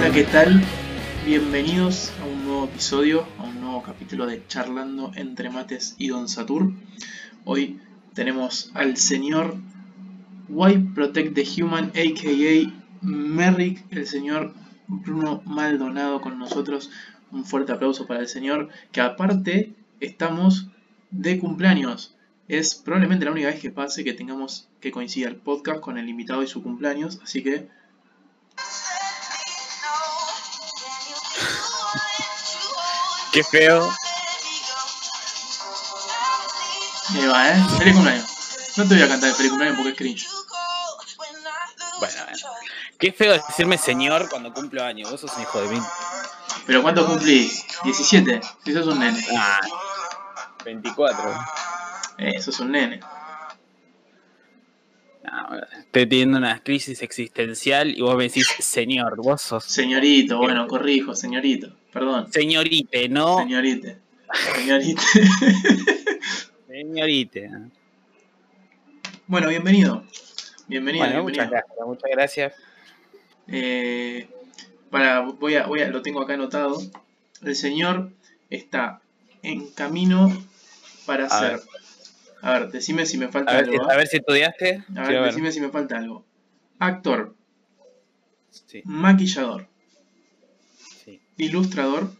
hola, ¿qué tal? Bienvenidos a un nuevo episodio, a un nuevo capítulo de Charlando entre Mates y Don Satur. Hoy tenemos al señor Why Protect the Human, aka Merrick, el señor Bruno Maldonado con nosotros. Un fuerte aplauso para el señor, que aparte estamos de cumpleaños. Es probablemente la única vez que pase que tengamos que coincida el podcast con el invitado y su cumpleaños, así que Qué feo. Ahí va, ¿eh? Feliz cumpleaños. No te voy a cantar el feliz cumpleaños porque es cringe. Bueno, bueno. Qué feo decirme señor cuando cumplo años. Vos sos un hijo de mí. Pero ¿cuánto cumplís? 17. Si sos un nene. Ah, 24. Eh, sos un nene. No, estoy teniendo una crisis existencial y vos me decís señor. Vos sos Señorito, bueno, corrijo, señorito. Perdón. señorite, no Señorite. Señorite. señorite. bueno, bienvenido. Bienvenido, Bueno, bienvenido. muchas gracias, muchas gracias. Eh, para, voy a, voy a, lo tengo acá anotado. El señor está en camino para A ser. ver. A ver, decime si me falta A ver, algo. ¿ah? a ver si estudiaste. A ver, ver. decime si me falta algo. Actor, Sí, maquillador, sí. ilustrador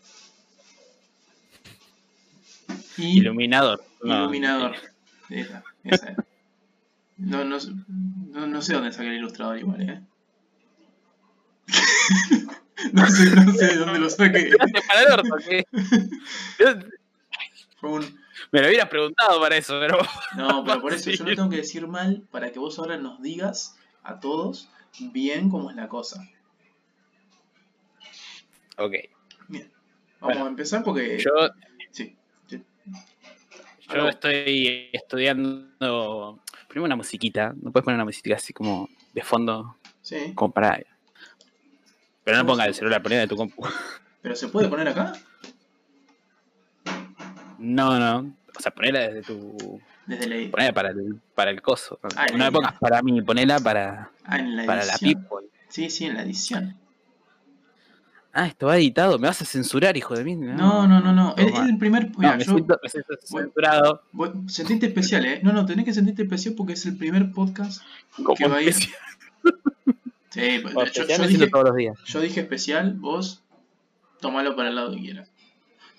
y Iluminador. No, iluminador. Esa, esa era. No, no, no, no sé dónde saqué el ilustrador igual, ¿eh? no, sé, no sé de dónde lo saqué. Gracias para el orto, ¿qué? Fue un- Me lo hubieras preguntado para eso, pero. No, pero por eso yo no tengo que decir mal para que vos ahora nos digas a todos bien cómo es la cosa. Ok. Bien. Vamos Bueno, a empezar porque... Yo, Sí, sí. yo estoy estudiando. Primero una musiquita. No puedes poner una musiquita así como de fondo, Sí. como para. Pero no ¿Cómo pongas el celular, ponela de tu compu. ¿Pero se puede poner acá? No, no. O sea, ponela desde tu. Desde la... Ponela para el, para el coso. Ah, no la pongas para mí, ponela para, Ah, en la para la people. Sí, sí, en la edición. Ah, esto va editado. Me vas a censurar, hijo de mí. No, no, no, no. Es, el primer... No, Mira, me, yo... siento, me siento Bueno. censurado. Sentiste especial, ¿eh? No, no, tenés que sentirte especial porque es el primer podcast Como que va a ir- especial. Sí, pues, yo, dije, todos los días. yo dije especial, vos tomalo para el lado que quieras.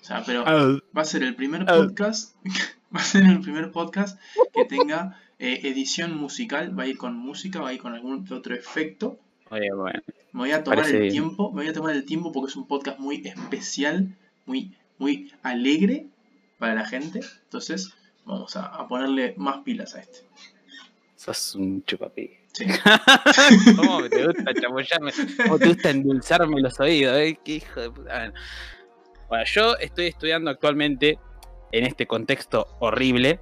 O sea, pero va a ser el primer podcast, va a ser el primer podcast que tenga eh, edición musical, va a ir con música, va a ir con algún otro efecto. Oye, bueno. Me voy a tomar Parece el bien. tiempo, me voy a tomar el tiempo porque es un podcast muy especial, muy, muy alegre para la gente. Entonces, vamos a, a ponerle más pilas a este. Sos un chupapi. Sí. ¿Cómo te gusta chamullarme? ¿Cómo te gusta endulzarme los oídos? eh? ¿Qué hijo de puta? Bueno. Yo estoy estudiando actualmente en este contexto horrible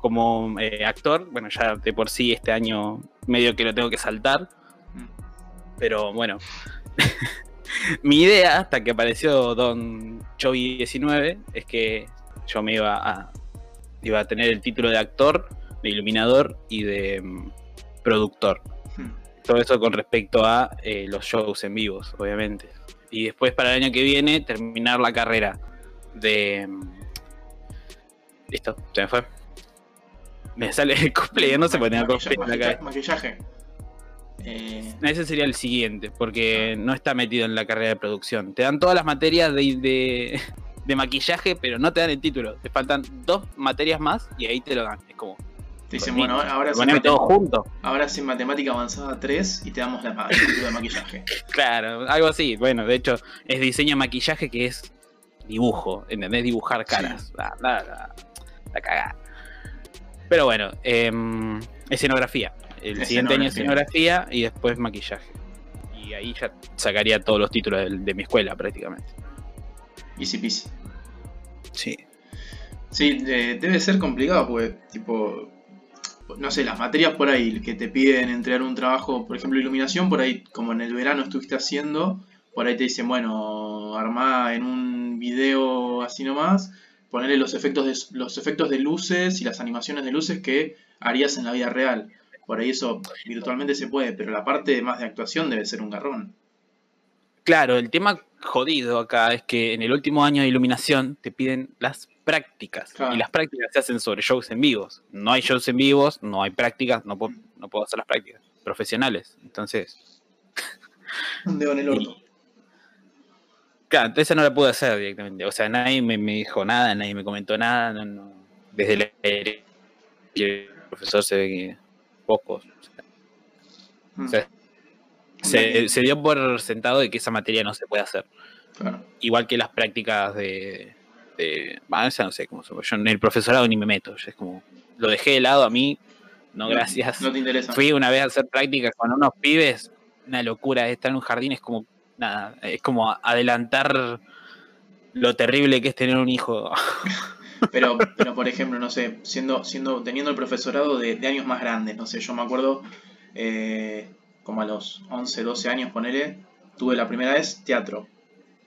como eh, actor. Bueno, ya de por sí este año medio que lo tengo que saltar. Pero bueno. Mi idea, hasta que apareció Don Chovy 19, es que yo me iba a, iba a tener el título de actor, de iluminador y de mm, productor. Hmm. Todo eso con respecto a eh, los shows en vivos, obviamente. Y después para el año que viene terminar la carrera de... mm, Listo, se me fue. Me sale el cosplay, no se ponía cosplay en la cabeza. Maquillaje. Eh, Ese sería el siguiente, porque no está metido en la carrera de producción. Te dan todas las materias de, de, de maquillaje, pero no te dan el título. Te faltan dos materias más y ahí te lo dan. Es como, dicen, bueno, ahora, poneme todo junto. ahora sí matemática avanzada 3 y te damos la, el título de maquillaje. Claro, algo así. Bueno, de hecho, es diseño de maquillaje que es dibujo, ¿entendés? Dibujar caras. La, la, la- la cagada. Pero bueno, em, escenografía. El siguiente año escenografía y después maquillaje. Y ahí ya sacaría todos los títulos de, de mi escuela prácticamente. Easy peasy. Sí. Sí, eh, debe ser complicado porque, tipo, no sé, las materias por ahí que te piden entregar un trabajo, por ejemplo, iluminación, por ahí, como en el verano estuviste haciendo, por ahí te dicen, bueno, armá en un video así nomás, ponerle los efectos de, los efectos de luces y las animaciones de luces que harías en la vida real. Por ahí eso virtualmente se puede, pero la parte más de actuación debe ser un garrón. Claro, el tema jodido acá es que en el último año de iluminación te piden las prácticas. Claro. Y las prácticas se hacen sobre shows en vivos. No hay shows en vivos, no hay prácticas, no puedo, no puedo hacer las prácticas profesionales. Entonces, Un dedo en el orto. claro, entonces no la pude hacer directamente. O sea, nadie me, me dijo nada, nadie me comentó nada. no- no. Desde el, el profesor se ve que pocos. Mm, O sea, se, se dio por sentado de que esa materia no se puede hacer. claro. igual que las prácticas de, esa no sé cómo. Yo en el profesorado ni me meto, yo es como lo dejé de lado a mí, no gracias. No te interesa. Fui una vez a hacer prácticas con unos pibes, una locura, estar en un jardín es como nada, es como adelantar lo terrible que es tener un hijo. Pero, pero por ejemplo, no sé, siendo, siendo, teniendo el profesorado de, de años más grandes, no sé, yo me acuerdo eh, como a los 11, 12 años, ponele, tuve la primera vez teatro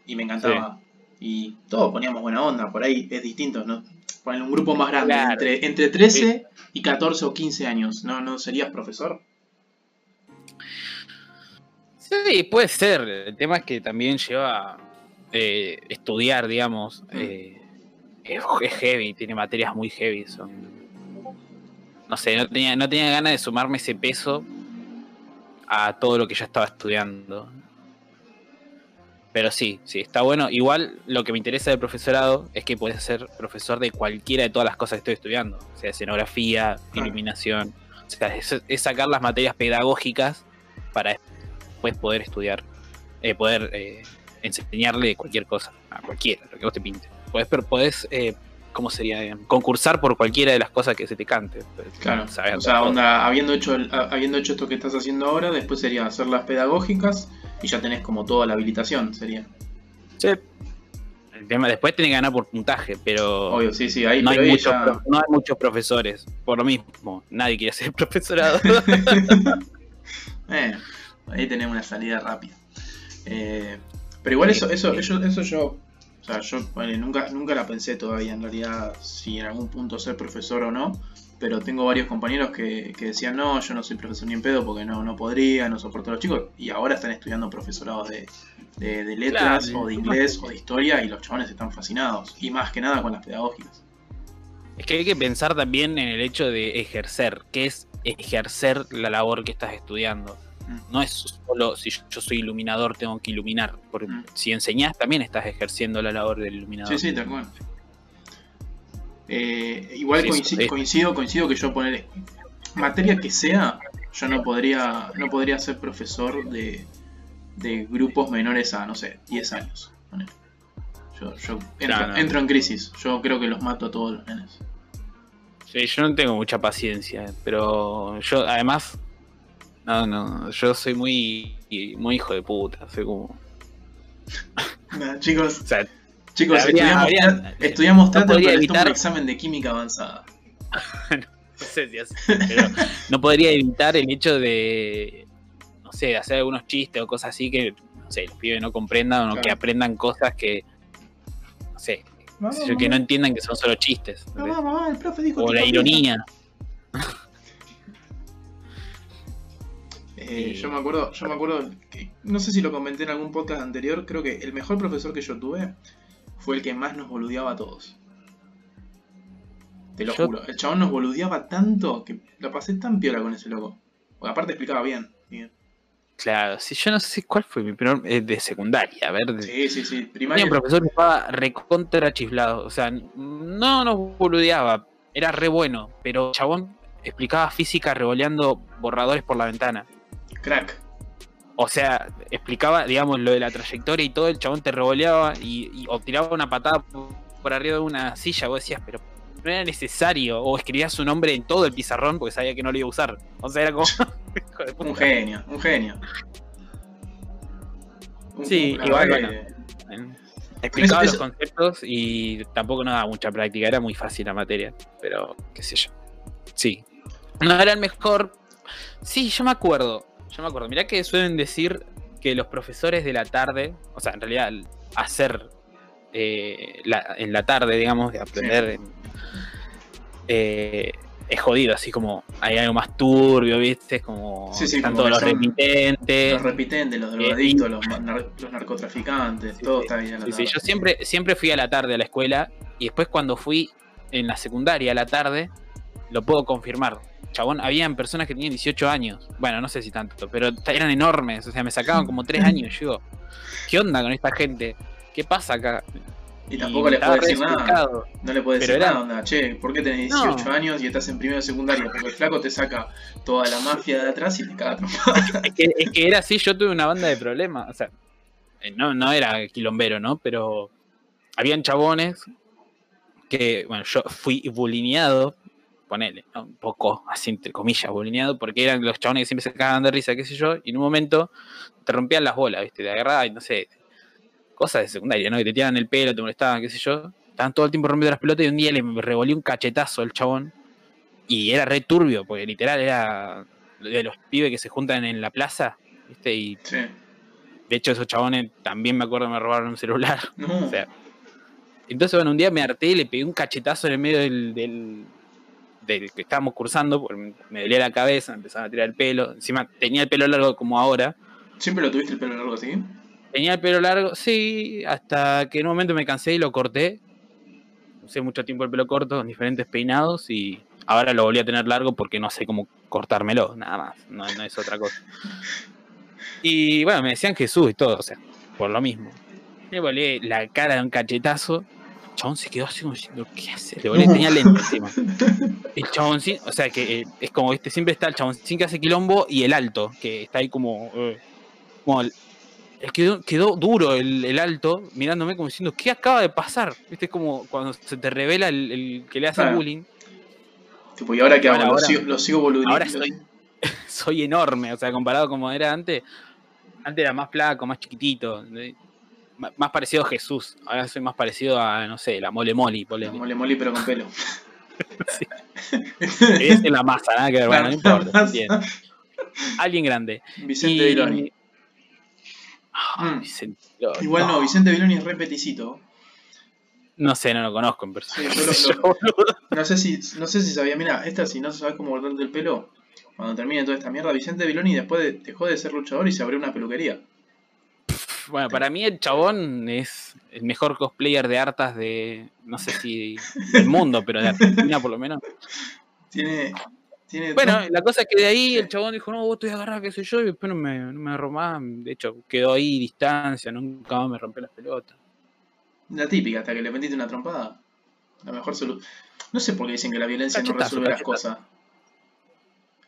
y me encantaba. Y todos poníamos buena onda, por ahí es distinto, ¿no? Poner un grupo más grande, Claro. entre, entre 13 y 14 o 15 años, ¿no, no serías profesor? Sí, puede ser. El tema es que también lleva eh, estudiar, digamos. eh, es, es heavy, tiene materias muy heavy. Son... No sé, no tenía, no tenía ganas de sumarme ese peso a todo lo que ya estaba estudiando. Pero sí, sí, está bueno. Igual lo que me interesa del profesorado es que puedes ser profesor de cualquiera de todas las cosas que estoy estudiando. O sea, escenografía, Claro. iluminación. O sea, es, es sacar las materias pedagógicas para después poder estudiar, eh, poder eh, enseñarle cualquier cosa, a cualquiera, lo que vos te pinte. Podés, pero podés eh, ¿cómo sería? Concursar por cualquiera de las cosas que se te cante. Pues, Claro, o sea, onda, habiendo hecho, el- ha- habiendo hecho esto que estás haciendo ahora, después sería hacer las pedagógicas y ya tenés como toda la habilitación, sería. Sí. El tema, después tenés que ganar por puntaje, pero Obvio, sí, sí, ahí, no, hay muchos, ya- no hay muchos profesores. Por lo mismo, nadie quiere ser profesorado. Eh, ahí tenemos una salida rápida. Eh, pero igual eso, eso, eso, eso yo, o sea, yo bueno, nunca, nunca la pensé todavía en realidad si en algún punto ser profesor o no. Pero tengo varios compañeros que, que decían, no, yo no soy profesor ni en pedo porque no, no podría, no soporto a los chicos. Y ahora están estudiando profesorados de, de, de letras Claro, o de inglés o de historia y los chavales están fascinados. Y más que nada con las pedagógicas. Es que hay que pensar también en el hecho de ejercer, que es ejercer la labor que estás estudiando. Mm. No es solo si yo soy iluminador tengo que iluminar, porque Mm. si enseñás también estás ejerciendo la labor del iluminador. Sí, sí, tal cual. Eh, igual Sí, coincido, sí. coincido, coincido que yo poner materia que sea, yo no podría, no podría ser profesor de, de grupos menores a, no sé, 10 años. Yo, yo entro, Claro, no. entro en crisis, yo creo que los mato a todos los nenes. Sí, yo no tengo mucha paciencia, pero yo además, no, no, yo soy muy, muy hijo de puta, soy como, Nah, chicos, o sea, chicos, Habría- estudiamos, habría- estudiamos no teatro, podría es un evitar- examen de química avanzada. no sé si así, pero no podría evitar el hecho de, no sé, de hacer algunos chistes o cosas así que, no sé, los pibes no comprendan o Claro. que aprendan cosas que, no sé, yo, que no entiendan que son solo chistes. Mamá, mamá, el profe dijo O la ironía. Eh, yo me acuerdo, yo me acuerdo que, no sé si lo comenté en algún podcast anterior, creo que el mejor profesor que yo tuve fue el que más nos boludeaba a todos. Te lo Yo- juro, el chabón nos boludeaba tanto que la pasé tan piola con ese loco. Porque aparte explicaba bien. bien. Claro, si yo no sé cuál fue mi primer eh, de secundaria, a ver, de- Sí, sí, sí. Primaria. un profesor que estaba recontra chiflado. O sea, no nos boludeaba. Era re bueno. Pero chabón explicaba física revoleando borradores por la ventana. Crack. O sea, explicaba, digamos, lo de la trayectoria y todo. El chabón te revoleaba y, y- o tiraba una patada por, arriba de una silla. Vos decías, pero no era necesario. O escribía su nombre en todo el pizarrón porque sabía que no lo iba a usar. O sea, era como. Un genio, un genio. Un- Sí, igual, bueno. Explicaba Eso- los conceptos y tampoco no daba mucha práctica, era muy fácil la materia, pero qué sé yo. Sí. No era el mejor. Sí, yo me acuerdo. Yo me acuerdo. Mirá que suelen decir que los profesores de la tarde, o sea, en realidad hacer eh, la- en la tarde, digamos, de aprender en- eh, es jodido, así como hay algo más turbio, ¿viste? Como Sí, sí, están como todos los repitentes. Los repitentes, los drogadictos, los, nar- los narcotraficantes, todo está ahí en la tarde. yo siempre, siempre fui a la tarde a la escuela y después cuando fui en la secundaria a la tarde, lo puedo confirmar. Chabón, habían personas que tenían 18 años. Bueno, no sé si tanto, pero eran enormes. O sea, me sacaban como 3 años. Yo ¿qué onda con esta gente? ¿Qué pasa acá? Y tampoco le estaba puedes re decir nada. No le puedes Pero decir era- nada, onda. Che, ¿por qué tenés No. 18 años y estás en primero de secundaria? Porque el flaco te saca toda la mafia de atrás y te caga. Es que, es que era así, yo tuve una banda de problemas. O sea, eh, no, no era quilombero, ¿no? Pero habían chabones que, bueno, yo fui bulineado, ponele, ¿no? un poco, así entre comillas, bulineado, porque eran los chabones que siempre se cagaban de risa, qué sé yo, y en un momento te rompían las bolas, ¿viste? Te agarraban, y no sé, cosas de secundaria, ¿no? Que te tiraban el pelo, te molestaban, qué sé yo. Estaban todo el tiempo rompiendo las pelotas y un día le revolví un cachetazo al chabón. Y era re turbio, porque literal era de los pibes que se juntan en la plaza, ¿viste? Y Sí. de hecho esos chabones también me acuerdo que me robaron un celular. No. O sea, entonces, bueno, un día me harté y le pegué un cachetazo en el medio del, del, del que estábamos cursando, me- me dolía la cabeza, me empezaba a tirar el pelo. Encima tenía el pelo largo como ahora. ¿Siempre lo tuviste el pelo largo así? Tenía el pelo largo, sí, hasta que en un momento me cansé y lo corté. Usé mucho tiempo el pelo corto, en diferentes peinados y ahora lo volví a tener largo porque no sé cómo cortármelo, nada más, no, no es otra cosa. Y bueno, me decían Jesús y todo, o sea, por lo mismo. Le volé la cara de un cachetazo. El chabón se quedó así como diciendo, ¿qué hace? Le tenía lente encima. El chaboncín, o sea que eh, es como, este siempre está el chaboncín que hace quilombo y el alto, que está ahí como. eh, como el- el quedó, quedó duro el, el alto, mirándome como diciendo, ¿qué acaba de pasar? ¿Viste? Es como cuando se te revela el, el que le hace Claro. bullying. Tipo, ¿y ahora qué hago? Lo, ahora- sigo, lo sigo boludeando. ahora soy- Soy enorme, o sea, comparado como era antes. Antes era más flaco, más chiquitito. ¿eh? Más parecido a Jesús. Ahora soy más parecido a, no sé, la mole moli. Mole mole, pero con pelo. Sí. Es la masa, nada que ver, bueno, no importa. Alguien grande. Vicente Y- Viloni. Ah, Mm. Vicente Viloni. Igual no, Vicente Viloni es re peticito. No sé, no lo conozco en persona. Sí, lo-. No sé si, no sé si sabía, mira, esta si no sabes cómo cortarte el pelo, cuando termine toda esta mierda, Vicente Viloni después de- dejó de ser luchador y se abrió una peluquería. Bueno, para mí el chabón es el mejor cosplayer de hartas de, no sé si del mundo, pero de Argentina por lo menos. Tiene. tiene Bueno, la cosa es que de ahí el chabón dijo, no, vos estoy agarrado, qué sé yo, y después no me, no me agarró más. De hecho, quedó ahí distancia, nunca más me rompió las pelotas. la típica, hasta que le metiste una trompada. La mejor solución. No sé por qué dicen que la violencia no Cachetazo, resuelve las cosas.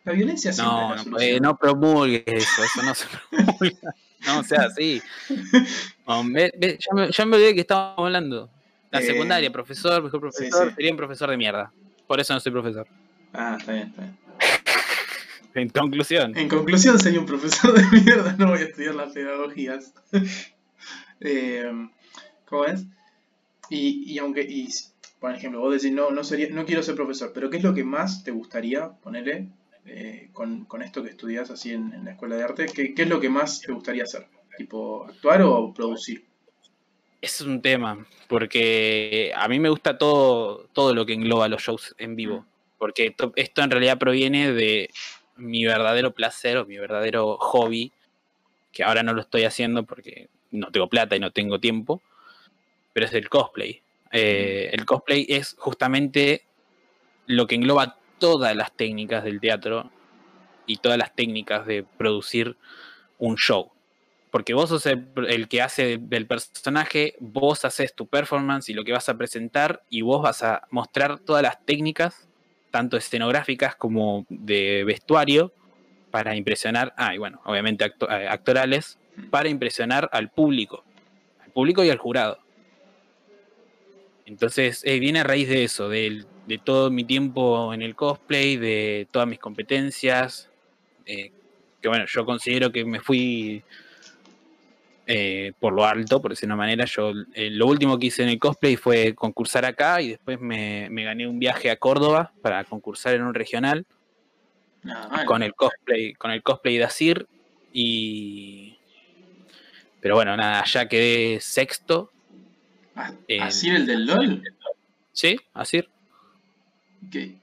La violencia siempre No, es la no, eh, no promulgues eso, eso no se promulga. No sea así. No, ve- ve, ya, me, ya me olvidé que estábamos hablando. La Eh, secundaria, profesor, mejor profesor, sí. sería un profesor de mierda. Por eso no soy profesor. Ah, está bien, está bien. En conclusión. En conclusión, sería un profesor de mierda, no voy a estudiar las pedagogías. Eh, ¿Cómo es? Y, y aunque, y, por ejemplo, vos decís, no, no, sería, no quiero ser profesor, pero ¿qué es lo que más te gustaría ponerle eh, con, con esto que estudias así en, en la escuela de arte? ¿Qué, ¿Qué es lo que más te gustaría hacer? ¿Tipo actuar o producir? Es un tema, porque a mí me gusta todo, todo lo que engloba los shows en vivo, porque esto, esto en realidad proviene de mi verdadero placer o mi verdadero hobby, que ahora no lo estoy haciendo porque no tengo plata y no tengo tiempo, pero es el cosplay. Eh, el cosplay es justamente lo que engloba todas las técnicas del teatro y todas las técnicas de producir un show. Porque vos sos el, que hace del personaje, vos haces tu performance y lo que vas a presentar y vos vas a mostrar todas las técnicas, tanto escenográficas como de vestuario, para impresionar, ah, y bueno, obviamente acto- eh, actorales, para impresionar al público, al público y al jurado. Entonces, eh, viene a raíz de eso, del- de, todo mi tiempo en el cosplay, de todas mis competencias, eh, que bueno, yo considero que me fui eh, por lo alto, por decirlo de una manera. Yo eh, lo último que hice en el cosplay fue concursar acá y después me, me gané un viaje a Córdoba para concursar en un regional mal. con el cosplay, con el cosplay de Asir y pero bueno, nada, ya quedé sexto. Ah, ¿Así el del LOL? ¿Sí? Asir. Estoy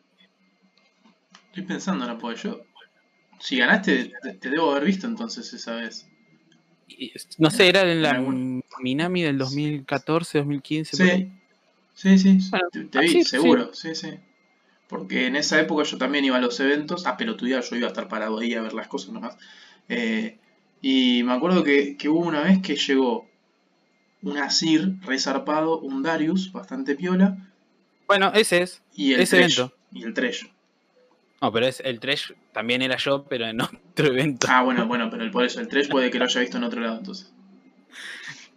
pensando, no puedo yo. Si ganaste, te, te debo haber visto entonces esa vez. No sé, era en la Minami del 2014, 2015. por ahí. Sí, sí, sí. Bueno, te, te vi, así, seguro, sí. sí, Porque en esa época yo también iba a los eventos, a pelotudear, yo iba a estar parado ahí a ver las cosas nomás. Eh, y me acuerdo que, que hubo una vez que llegó un Asir resarpado, un Darius, bastante piola, Bueno, ese es. y el Ese evento. Y el Thresh. No, pero es el Trash también era yo, pero en otro evento. Ah, bueno, bueno, pero el, por eso el Thresh puede que lo haya visto en otro lado entonces.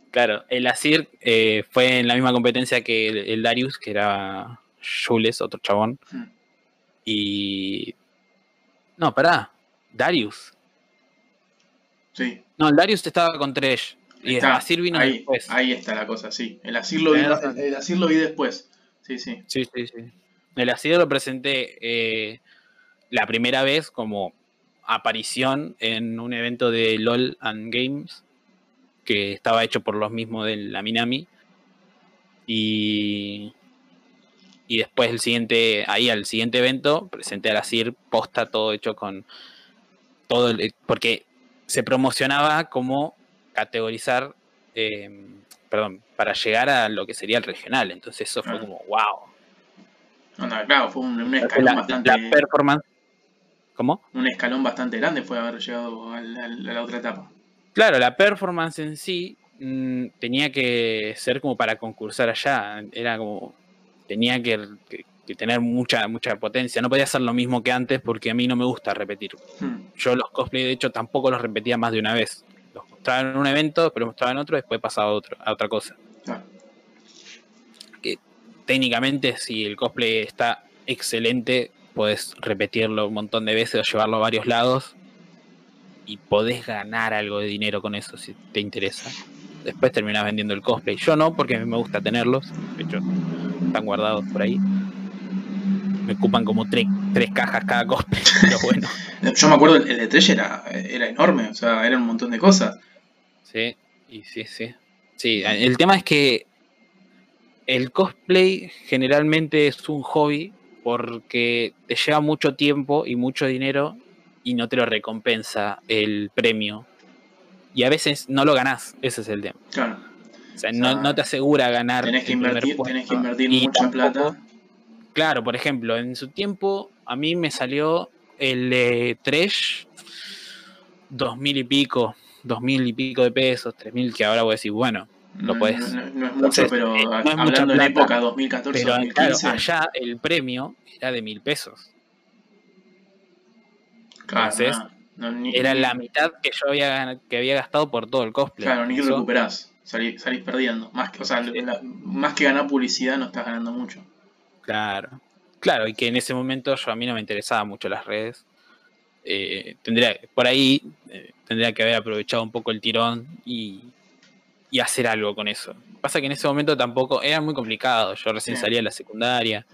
Claro, el Asir eh, fue en la misma competencia que el, el Darius, que era Jules, otro chabón. Hmm. Y. No, pará. Darius. Sí. No, el Darius estaba con Tresh. Y el Está, Asir vino ahí, después. ahí está la cosa, sí. El Asir lo vi, razón. el Asir lo vi después. Sí, sí. Sí, sí, sí. El Asir lo presenté eh, la primera vez como aparición en un evento de LOL and Games que estaba hecho por los mismos de la Minami. Y, y después el siguiente, ahí al siguiente evento, presenté al Asir posta todo hecho con todo el- porque se promocionaba como categorizar, eh, perdón, para llegar a lo que sería el regional. Entonces eso fue Claro. como, wow. Onda, claro, fue un, un escalón La, bastante. la performance. ¿Cómo? un escalón bastante grande fue haber llegado a la otra etapa. Claro, la performance en sí mm, tenía que ser como para concursar allá. Era como. Tenía que, que- que tener mucha, mucha potencia. No podía ser lo mismo que antes porque a mí no me gusta repetir. Hmm, Yo los cosplay, de hecho, tampoco los repetía más de una vez. Los mostraba en un evento, después los mostraba en otro, después pasaba a, otro, a otra cosa. claro. técnicamente si el cosplay está excelente, puedes repetirlo un montón de veces o llevarlo a varios lados y podés ganar algo de dinero con eso si te interesa. Después terminás vendiendo el cosplay. Yo no, porque a mí me gusta tenerlos. De hecho, están guardados por ahí. Me ocupan como tres, tres cajas cada cosplay, pero bueno. Yo me acuerdo, el el de Tresh era, era enorme, o sea, era un montón de cosas. Y sí, sí. Sí, el tema es que el cosplay generalmente es un hobby porque te lleva mucho tiempo y mucho dinero y no te lo recompensa el premio. Y a veces no lo ganás, ese es el tema. Claro, O sea, O no, sea, no te asegura ganar. tenés que invertir, tenés que invertir Y mucha tampoco- plata. Claro, por ejemplo, en su tiempo a mí me salió el Tresh dos mil y pico, dos mil y pico de pesos, tres mil, que ahora voy a decir, bueno, lo No- podés. No, no- no es mucho, Entonces, pero eh, no es mucha hablando en plata, época 2014, pero claro, 2015. allá el premio era de mil pesos. claro, entonces, ni- Era la mitad que yo había, que había gastado por todo el cosplay. Claro, ni Eso- recuperás. Salís, salís perdiendo. Más que, o sea, la- más que ganar publicidad no estás ganando mucho. Claro. Claro, y que en ese momento yo a mí no me interesaban mucho las redes. Eh, tendría, por ahí eh, tendría que haber aprovechado un poco el tirón y, y hacer algo con eso. Pasa que en ese momento tampoco, era muy complicado. Yo recién Sí. salía de la secundaria.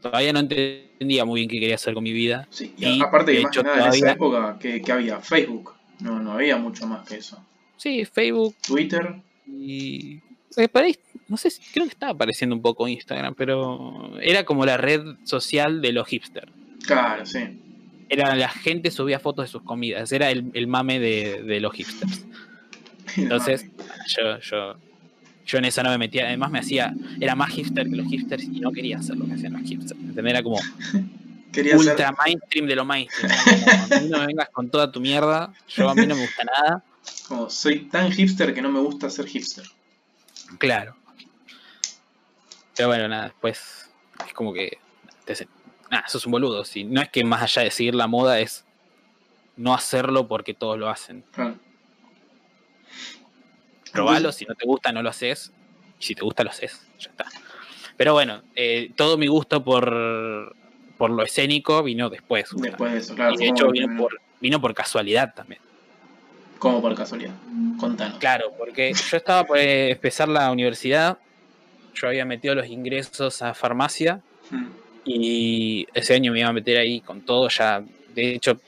Todavía no entendía muy bien qué quería hacer con mi vida. Sí, y Y, aparte de que hecho, en esa época que, que había Facebook. No, no había mucho más que eso. Sí, Facebook Twitter, y... eh, no sé, si- creo que estaba apareciendo un poco Instagram, pero era como la red social de los hipsters. claro, sí. Era la gente subía fotos de sus comidas, era el, el mame de, de los hipsters. Entonces, yo, yo, yo en eso no me metía, además me hacía, era más hipster que los hipsters y no quería hacer lo que hacían los hipsters. ¿entendés? Era como Quería ultra mainstream de lo mainstream. Como, a mí no me vengas con toda tu mierda, yo a mí no me gusta nada. como, soy tan hipster que no me gusta ser hipster. Claro. Pero bueno, nada, después es como que. te Nada, sos un boludo. Si no es que más allá de seguir la moda, es no hacerlo porque todos lo hacen. Claro. Probalo, si no te gusta, no lo haces. Y si te gusta, lo haces. Ya está. Pero bueno, eh, todo mi gusto por, por lo escénico vino después. justamente. Después de eso, claro. y de hecho vino por, vino por casualidad también. Como por casualidad. Contanos. Claro, porque yo estaba por eh, empezar la universidad. Yo había metido los ingresos a farmacia. Hmm. Y ese año me iba a meter ahí con todo. Ya, de hecho,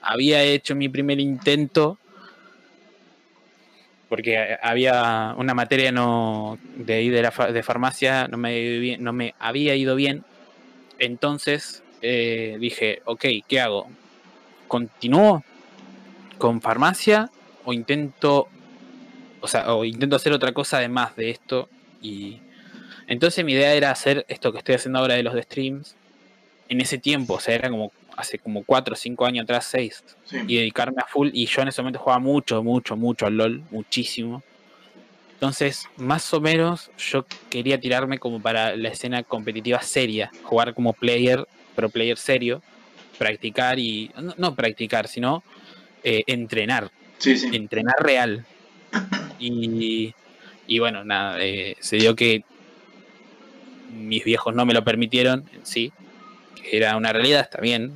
había hecho mi primer intento. Porque había una materia no de ahí de, la, de farmacia, no me, no me había ido bien. Entonces eh, dije, ok, ¿qué hago? ¿Continúo con farmacia o intento, o sea, o intento hacer otra cosa además de esto? Y entonces mi idea era hacer esto que estoy haciendo ahora de los de streams en ese tiempo, o sea, era como hace como 4 o 5 años atrás, 6, Sí. y dedicarme a full. Y yo en ese momento jugaba mucho, mucho, mucho al LOL, muchísimo. Entonces, más o menos, yo quería tirarme como para la escena competitiva seria, jugar como player, pero player serio, practicar y. No, no practicar, sino eh, entrenar, Sí, sí. entrenar real. Y, y bueno, nada, eh, se dio que mis viejos no me lo permitieron sí, que era una realidad, está bien,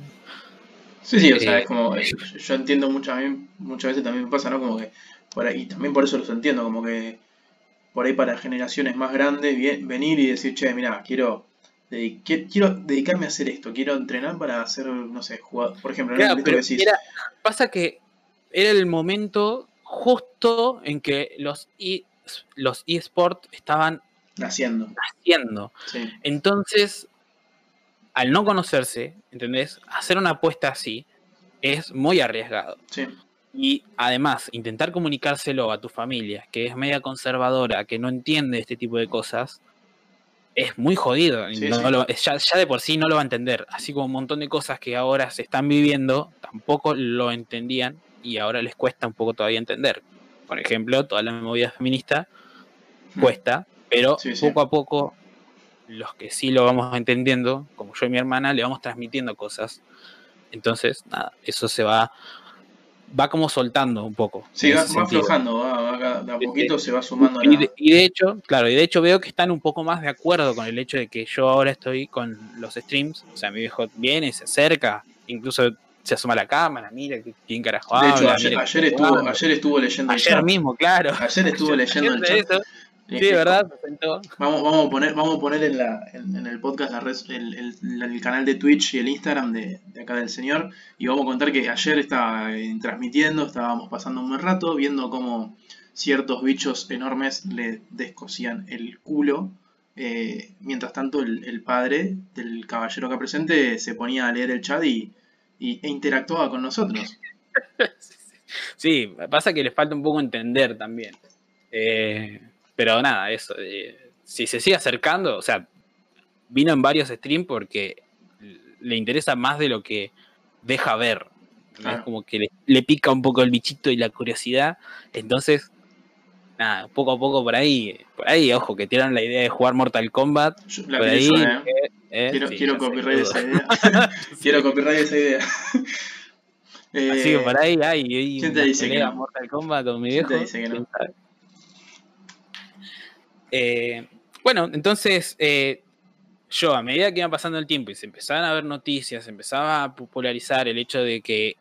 Sí, sí, o sea, Eh, es como, yo, yo entiendo muchas, muchas veces también me pasa, ¿no? Como que, por ahí, y también por eso los entiendo, como que por ahí para generaciones más grandes, bien- venir y decir, che, mira, quiero, quiero dedicarme a hacer esto, quiero entrenar para hacer, no sé, jugar, por ejemplo. Claro, pero que decís, era- pasa que era el momento justo en que los e- los eSports estaban naciendo, haciendo. sí, Entonces, al no conocerse, ¿entendés? Hacer una apuesta así es muy arriesgado. sí, Y además, intentar comunicárselo a tu familia, que es media conservadora, que no entiende este tipo de cosas, es muy jodido. y Sí, no sí. lo- ya, ya de por sí no lo va a entender. Así como un montón de cosas que ahora se están viviendo, tampoco lo entendían y ahora les cuesta un poco todavía entender. Por ejemplo, toda la movida feminista cuesta, pero sí. poco a poco los que sí lo vamos entendiendo, como yo y mi hermana, le vamos transmitiendo cosas. Entonces, nada, eso se va va como soltando un poco. Sí, va, aflojando, va, va- de a poquito se va sumando a Y la... de, y de hecho, claro, y de hecho veo que están un poco más de acuerdo con el hecho de que yo ahora estoy con los streams. O sea, mi viejo viene, se acerca, incluso se asoma a la cámara, mira quién carajo De hecho, ayer, ayer estuvo, ayer estuvo leyendo el Ayer chat. mismo, claro. Ayer estuvo leyendo el Ayer chat. eso. Sí, ¿verdad? Vamos, vamos a poner, vamos a poner en, la, en, en el podcast la red, el, el- el canal de Twitch y el Instagram de, de acá del señor. Y vamos a contar que ayer estaba eh, transmitiendo, estábamos pasando un buen rato, viendo cómo ciertos bichos enormes le descosían el culo. Eh, mientras tanto, el, el padre del caballero acá presente se ponía a leer el chat y, y- e interactuaba con nosotros. Sí, pasa que les falta un poco entender también. Eh, pero nada, eso. eh, si se sigue acercando, o sea, vino en varios streams porque le interesa más de lo que deja ver. Es como que le, le pica un poco el bichito y la curiosidad. Entonces, nada, poco a poco por ahí, por ahí, ojo, que tiraron la idea de jugar Mortal Kombat. Yo la por ahí, eh. eh, Quiero, sí, quiero copyright esa idea. quiero copyright esa idea. Así que por ahí hay, hay ¿quién te dice que no? Mortal Kombat con mi ¿Quién viejo. te dice que no? Eh, bueno, entonces eh, yo a medida que iba pasando el tiempo y se empezaban a ver noticias, se empezaba a popularizar el hecho de que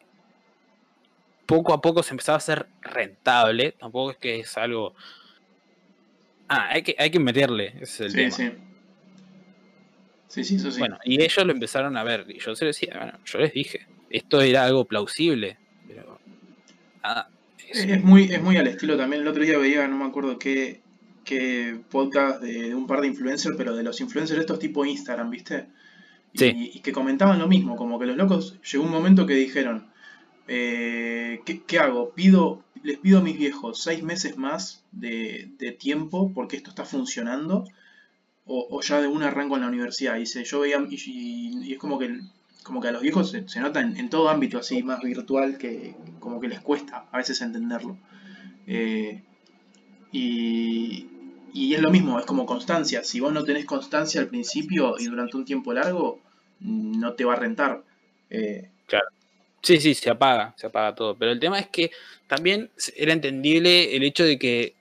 poco a poco se empezaba a hacer rentable, tampoco es que es algo... Ah, hay que, hay que meterle, ese es el Sí, tema. sí. Sí, sí, eso sí. Bueno, y ellos lo empezaron a ver, y yo se lo decía, bueno, yo les dije, esto era algo plausible, pero nada. es- es muy, es muy al estilo también. El otro día veía, no me acuerdo qué, qué podcast de, de un par de influencers, pero de los influencers estos tipo Instagram, ¿viste? Y, Sí. y que comentaban lo mismo, como que los locos llegó un momento que dijeron, eh, ¿qué, qué hago? Pido, les pido a mis viejos seis meses más de, de tiempo porque esto está funcionando. O, o ya de un arranco en la universidad. Y se, yo veía, y, y- y es como que, como que a los viejos se, se nota en, en todo ámbito así más virtual que como que les cuesta a veces entenderlo. Eh, y, y es lo mismo, es como constancia. Si vos no tenés constancia al principio y durante un tiempo largo, no te va a rentar. Eh, Sí, sí, se apaga, se apaga todo. Pero el tema es que también era entendible el hecho de que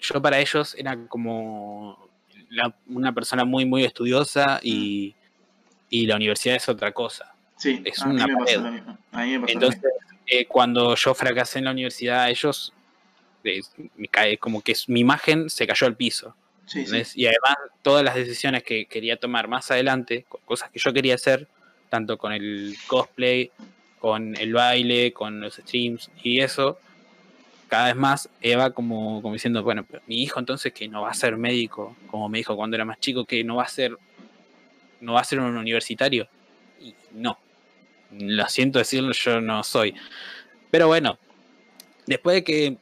yo para ellos era como la- una persona muy, muy estudiosa y, y la universidad es otra cosa. sí, Es a mí una me pasó pared. lo mismo. A mí me pasó lo Entonces, mismo. eh, cuando yo fracasé en la universidad, ellos, me cae, como que mi imagen se cayó al piso. Sí, sí. ¿entendés? Y además, todas las decisiones que quería tomar más adelante, co- cosas que yo quería hacer, tanto con el cosplay, con el baile, con los streams y eso, cada vez más Eva como, como diciendo, bueno, pero mi hijo entonces que no va a ser médico, como me dijo cuando era más chico, que no va a ser, no va a ser un universitario. y no. Lo siento decirlo, yo no soy. Pero bueno, después de que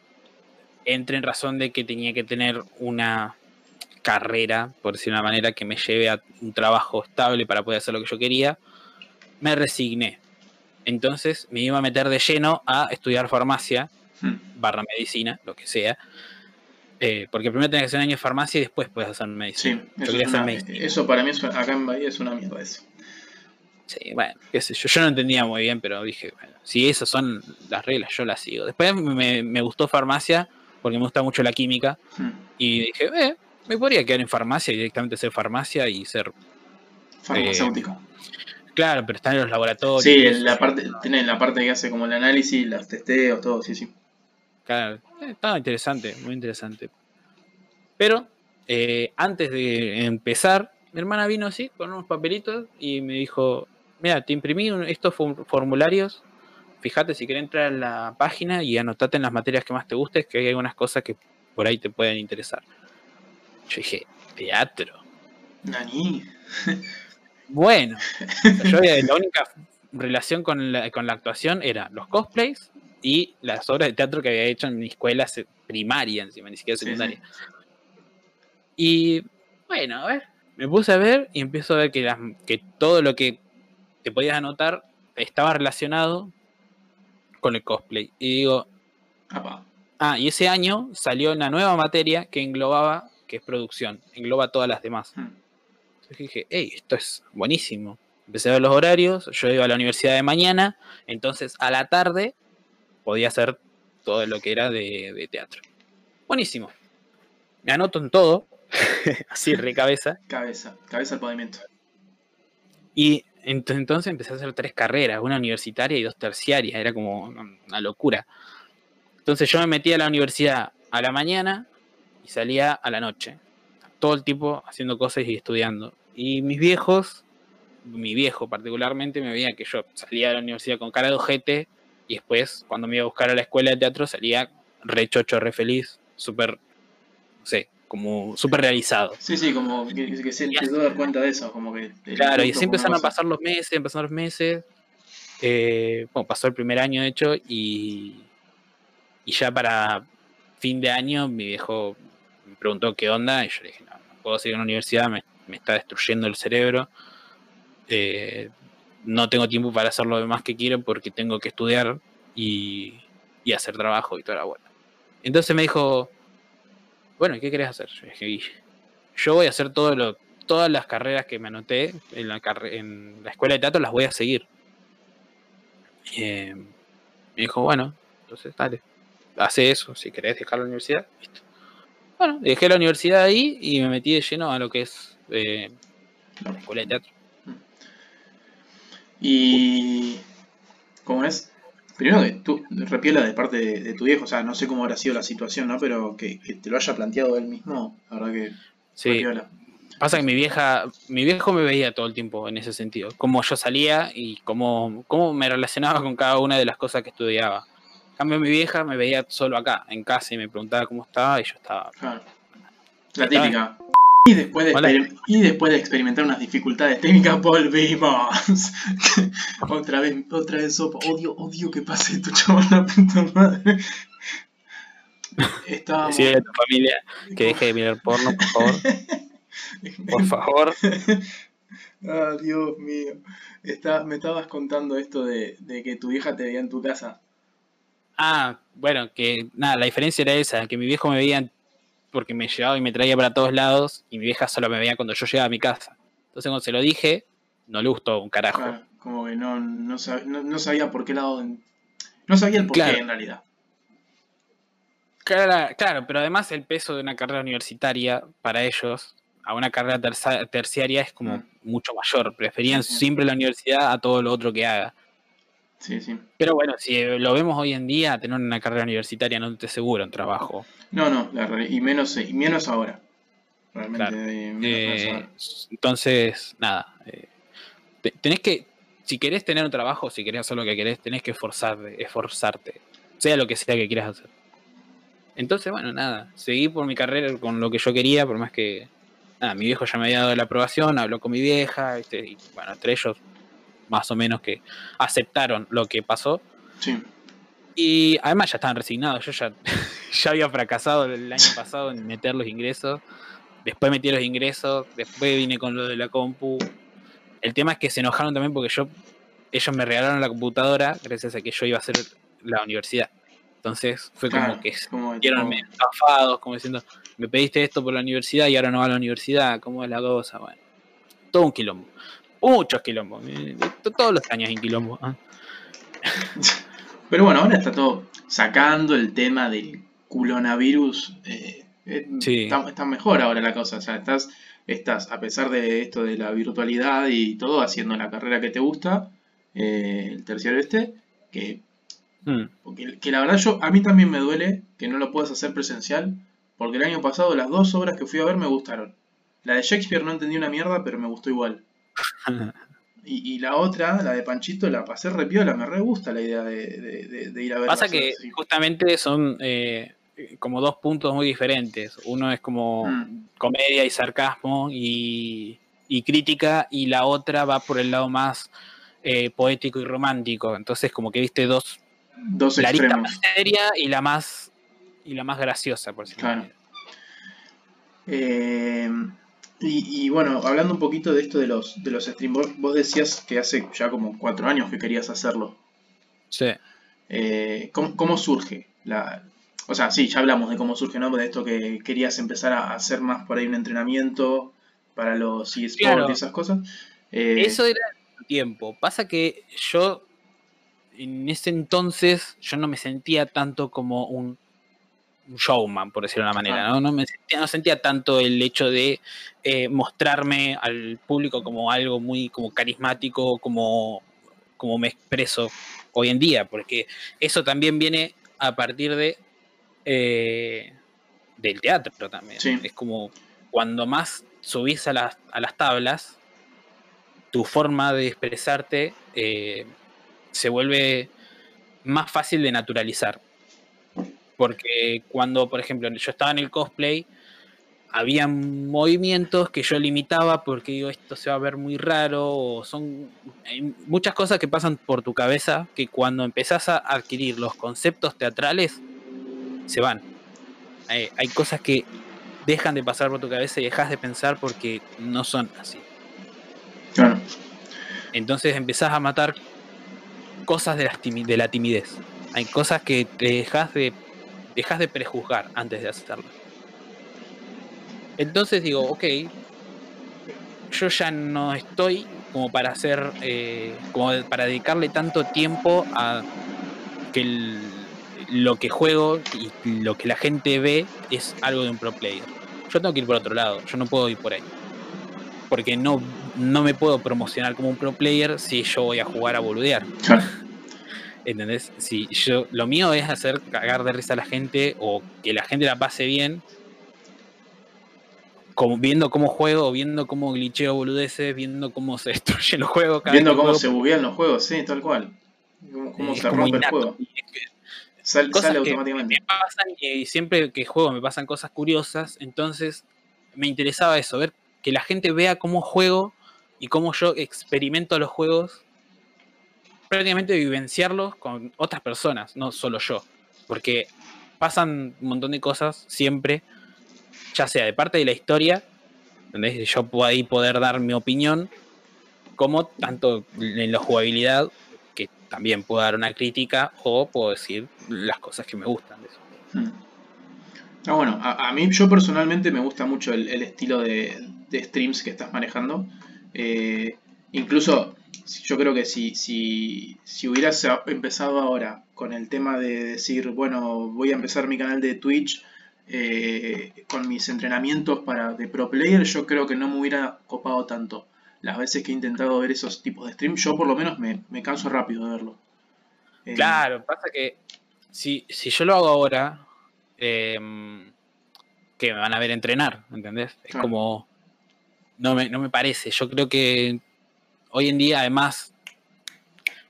entré en razón de que tenía que tener una carrera, por decir una manera, que me lleve a un trabajo estable para poder hacer lo que yo quería, me resigné. Entonces me iba a meter de lleno a estudiar farmacia, Hmm. barra medicina, lo que sea. Eh, porque primero tenés que hacer un año de farmacia y después puedes hacer Sí, medicina. yo eso, es hacer una- medicina. eso para mí es, acá en Bahía es una mierda eso. Sí, bueno, qué sé yo. Yo no entendía muy bien, pero dije, bueno, si esas son las reglas, yo las sigo. Después me, me gustó farmacia porque me gusta mucho la química. Hmm. Y dije, eh, me podría quedar en farmacia y directamente hacer farmacia y ser. Farmacéutico. Claro, pero están en los laboratorios. sí, en la parte, tiene la parte que hace como el análisis, los testeos, todo, sí, sí. Claro, eh, estaba interesante, muy interesante. Pero eh, antes de empezar, mi hermana vino así con unos papelitos y me dijo, mira, te imprimí estos formularios, fíjate si querés entrar a la página y anotate en las materias que más te gustes, que hay algunas cosas que por ahí te pueden interesar. Yo dije, teatro. Nani. Bueno, yo la única relación con la, con la actuación era los cosplays y las obras de teatro que había hecho en mi escuela primaria encima, ni siquiera Sí, secundaria. Y bueno, a ver, me puse a ver y empiezo a ver que, las- que todo lo que te podías anotar estaba relacionado con el cosplay. Y digo, Apa. ah, y ese año salió una nueva materia que englobaba, que es producción, engloba todas las demás. Hmm. Entonces dije, hey, esto es buenísimo. Empecé a ver los horarios, yo iba a la universidad de mañana, entonces a la tarde podía hacer todo lo que era de, de teatro. Buenísimo. Me anoto en todo, así de cabeza, Cabeza, cabeza al pavimento. y entonces empecé a hacer tres carreras, una universitaria y dos terciarias, era como una locura. Entonces yo me metía a la universidad a la mañana y salía a la noche. Todo el tiempo haciendo cosas y estudiando. Y mis viejos, mi viejo particularmente, me veía que yo salía de la universidad con cara de ojete y después, cuando me iba a buscar a la escuela de teatro, salía re chocho, re feliz, súper, no sé, como súper realizado. Sí, sí, como que, que se te dar cuenta de eso, como que... Claro, y así empezaron a pasar los meses, empezaron los meses. eh, bueno, pasó el primer año, de hecho, y, y ya para fin de año mi viejo me preguntó qué onda, y yo le dije, no, no puedo seguir en la universidad, me, me está destruyendo el cerebro. eh, no tengo tiempo para hacer lo demás que quiero porque tengo que estudiar y, y hacer trabajo y toda la buena. Entonces me dijo, bueno, ¿y qué querés hacer? "Y yo voy a hacer todas las carreras que me anoté en la, carre- en la escuela de teatro, las voy a seguir. Eh, me dijo, bueno, entonces dale, hace eso, si querés dejar la universidad, listo. Bueno, dejé la universidad ahí y me metí de lleno a lo que es eh, la escuela de teatro. Y. ¿Cómo es? Primero que tú, repiola de parte de, de tu viejo, o sea, no sé cómo habrá sido la situación, ¿no? Pero que, que te lo haya planteado él mismo, la verdad que. Sí, repiola. Pasa que mi vieja, mi viejo me veía todo el tiempo en ese sentido, cómo yo salía y cómo, cómo me relacionaba con cada una de las cosas que estudiaba. En cambio, mi vieja me veía solo acá, en casa, y me preguntaba cómo estaba, y yo estaba. Claro. La Estaba- típica. Y después, de Hola. y después de experimentar unas dificultades técnicas, volvimos. otra vez, otra vez sopa. Odio, odio que pase esto, chaval, la puta madre. Estábamos. Decirle a tu familia que deje de mirar porno, por favor. Por favor. Ah, Dios mío. Está, me estabas contando esto de, de que tu vieja te veía en tu casa. Ah, bueno, que nada, la diferencia era esa, que mi viejo me veía porque me llevaba y me traía para todos lados, y mi vieja solo me veía cuando yo llegaba a mi casa. Entonces cuando se lo dije, no le gustó un carajo. Claro, como que no, no, sab- no- no sabía por qué lado. No sabía el por Claro. qué en realidad. Claro, claro, pero además el peso de una carrera universitaria para ellos a una carrera terciaria es como Mm. mucho mayor. Preferían siempre la universidad a todo lo otro que haga. Sí, sí. Pero bueno, si lo vemos hoy en día, tener una carrera universitaria no te asegura un trabajo. No, no, la y menos, y menos ahora. Realmente, Claro. eh, menos, menos Eh, ahora. entonces, nada. eh, te- tenés que, si querés tener un trabajo, si querés hacer lo que querés, tenés que esforzarte, esforzarte, sea lo que sea que quieras hacer. Entonces, bueno, nada, seguí por mi carrera con lo que yo quería, por más que, nada, mi viejo ya me había dado la aprobación, habló con mi vieja, ¿viste? y bueno, entre ellos más o menos que aceptaron lo que pasó. Sí. Y además ya estaban resignados. Yo ya, ya había fracasado el año pasado en meter los ingresos. Después metí los ingresos. Después vine con lo de la compu. El tema es que se enojaron también porque yo ellos me regalaron la computadora gracias a que yo iba a hacer la universidad. Entonces fue como que vieron como- medio estafados, como diciendo, me pediste esto por la universidad y ahora no va a la universidad, ¿cómo es la cosa? Bueno, todo un quilombo. Muchos quilombos. eh, to- Todos los años hay quilombo. ¿ah? Pero bueno, ahora está todo sacando el tema del coronavirus. eh, eh, Sí. está, está mejor ahora la cosa. O sea, estás, estás, a pesar de esto de la virtualidad y todo, haciendo la carrera que te gusta, eh, el terciario este, que, Mm. porque- que la verdad yo, a mí también me duele que no lo puedas hacer presencial, porque el año pasado las dos obras que fui a ver me gustaron. La de Shakespeare no entendí una mierda, pero me gustó igual. Y, y la otra, la de Panchito, la pasé repiola, me re gusta la idea de, de- de- de ir a ver. Pasa que justamente son eh, como dos puntos muy diferentes. Uno es como Mm. comedia y sarcasmo y, y crítica, y la otra va por el lado más eh, poético y romántico. Entonces, como que viste dos, Dos la extremos. más seria y la más y la más graciosa, por decirlo Claro. Eh, y, y bueno, hablando un poquito de esto de los, de los streams, vos, decías que hace ya como cuatro años que querías hacerlo. Sí. Eh, ¿cómo, cómo surge? La, o sea, sí, ya hablamos de cómo surge, ¿no? De esto que querías empezar a hacer más por ahí un entrenamiento para los eSports Claro. y esas cosas. Eh, Eso era el tiempo. Pasa que yo en ese entonces yo no me sentía tanto como un showman, por decirlo de una manera. ¿no? No, me sentía, no sentía tanto el hecho de eh, mostrarme al público como algo muy como carismático, como, como me expreso hoy en día, porque eso también viene a partir de eh, del teatro también. Sí. Es como cuando más subís a las, a las tablas, tu forma de expresarte eh, se vuelve más fácil de naturalizar. Porque cuando, por ejemplo, yo estaba en el cosplay, había movimientos que yo limitaba porque digo, esto se va a ver muy raro, o son hay muchas cosas que pasan por tu cabeza que cuando empezás a adquirir los conceptos teatrales, se van. Hay, hay cosas que dejan de pasar por tu cabeza y dejas de pensar porque no son así. Claro, Entonces empezás a matar cosas de la timidez. Hay cosas que te dejas de, dejas de prejuzgar antes de hacerlas. Entonces digo, ok, yo ya no estoy como para hacer, eh, como para dedicarle tanto tiempo a que lo que juego y lo que la gente ve es algo de un pro player. Yo tengo que ir por otro lado, yo no puedo ir por ahí. Porque no, no me puedo promocionar como un pro player si yo voy a jugar a boludear. ¿Entendés? Si yo, lo mío es hacer cagar de risa a la gente o que la gente la pase bien, como viendo cómo juego, viendo cómo glitcheo boludeces, viendo cómo se destruye los juegos. cada Viendo que cómo juego, se buguean los juegos, sí, tal cual. Cómo, se como rompe el juego. Que Sal- cosas sale que automáticamente. me pasan y siempre que juego me pasan cosas curiosas, entonces me interesaba eso, ver que la gente vea cómo juego y cómo yo experimento los juegos, prácticamente vivenciarlos con otras personas, no solo yo, porque pasan un montón de cosas siempre, ya sea de parte de la historia, donde yo puedo ahí poder dar mi opinión, como tanto en la jugabilidad, que también puedo dar una crítica, o puedo decir las cosas que me gustan de eso. Mm. Ah, bueno, a, mí yo personalmente me gusta mucho el, estilo de, streams que estás manejando. Eh, incluso yo creo que si, si, si hubieras empezado ahora con el tema de decir, bueno, voy a empezar mi canal de Twitch eh, con mis entrenamientos para de pro player, yo creo que no me hubiera copado tanto. Las veces que he intentado ver esos tipos de streams, yo por lo menos me, me canso rápido de verlo. Eh, Claro, pasa que si, si yo lo hago ahora, em, que me van a ver entrenar, ¿entendés? Es Claro. como. No me, no me parece. Yo creo que hoy en día, además,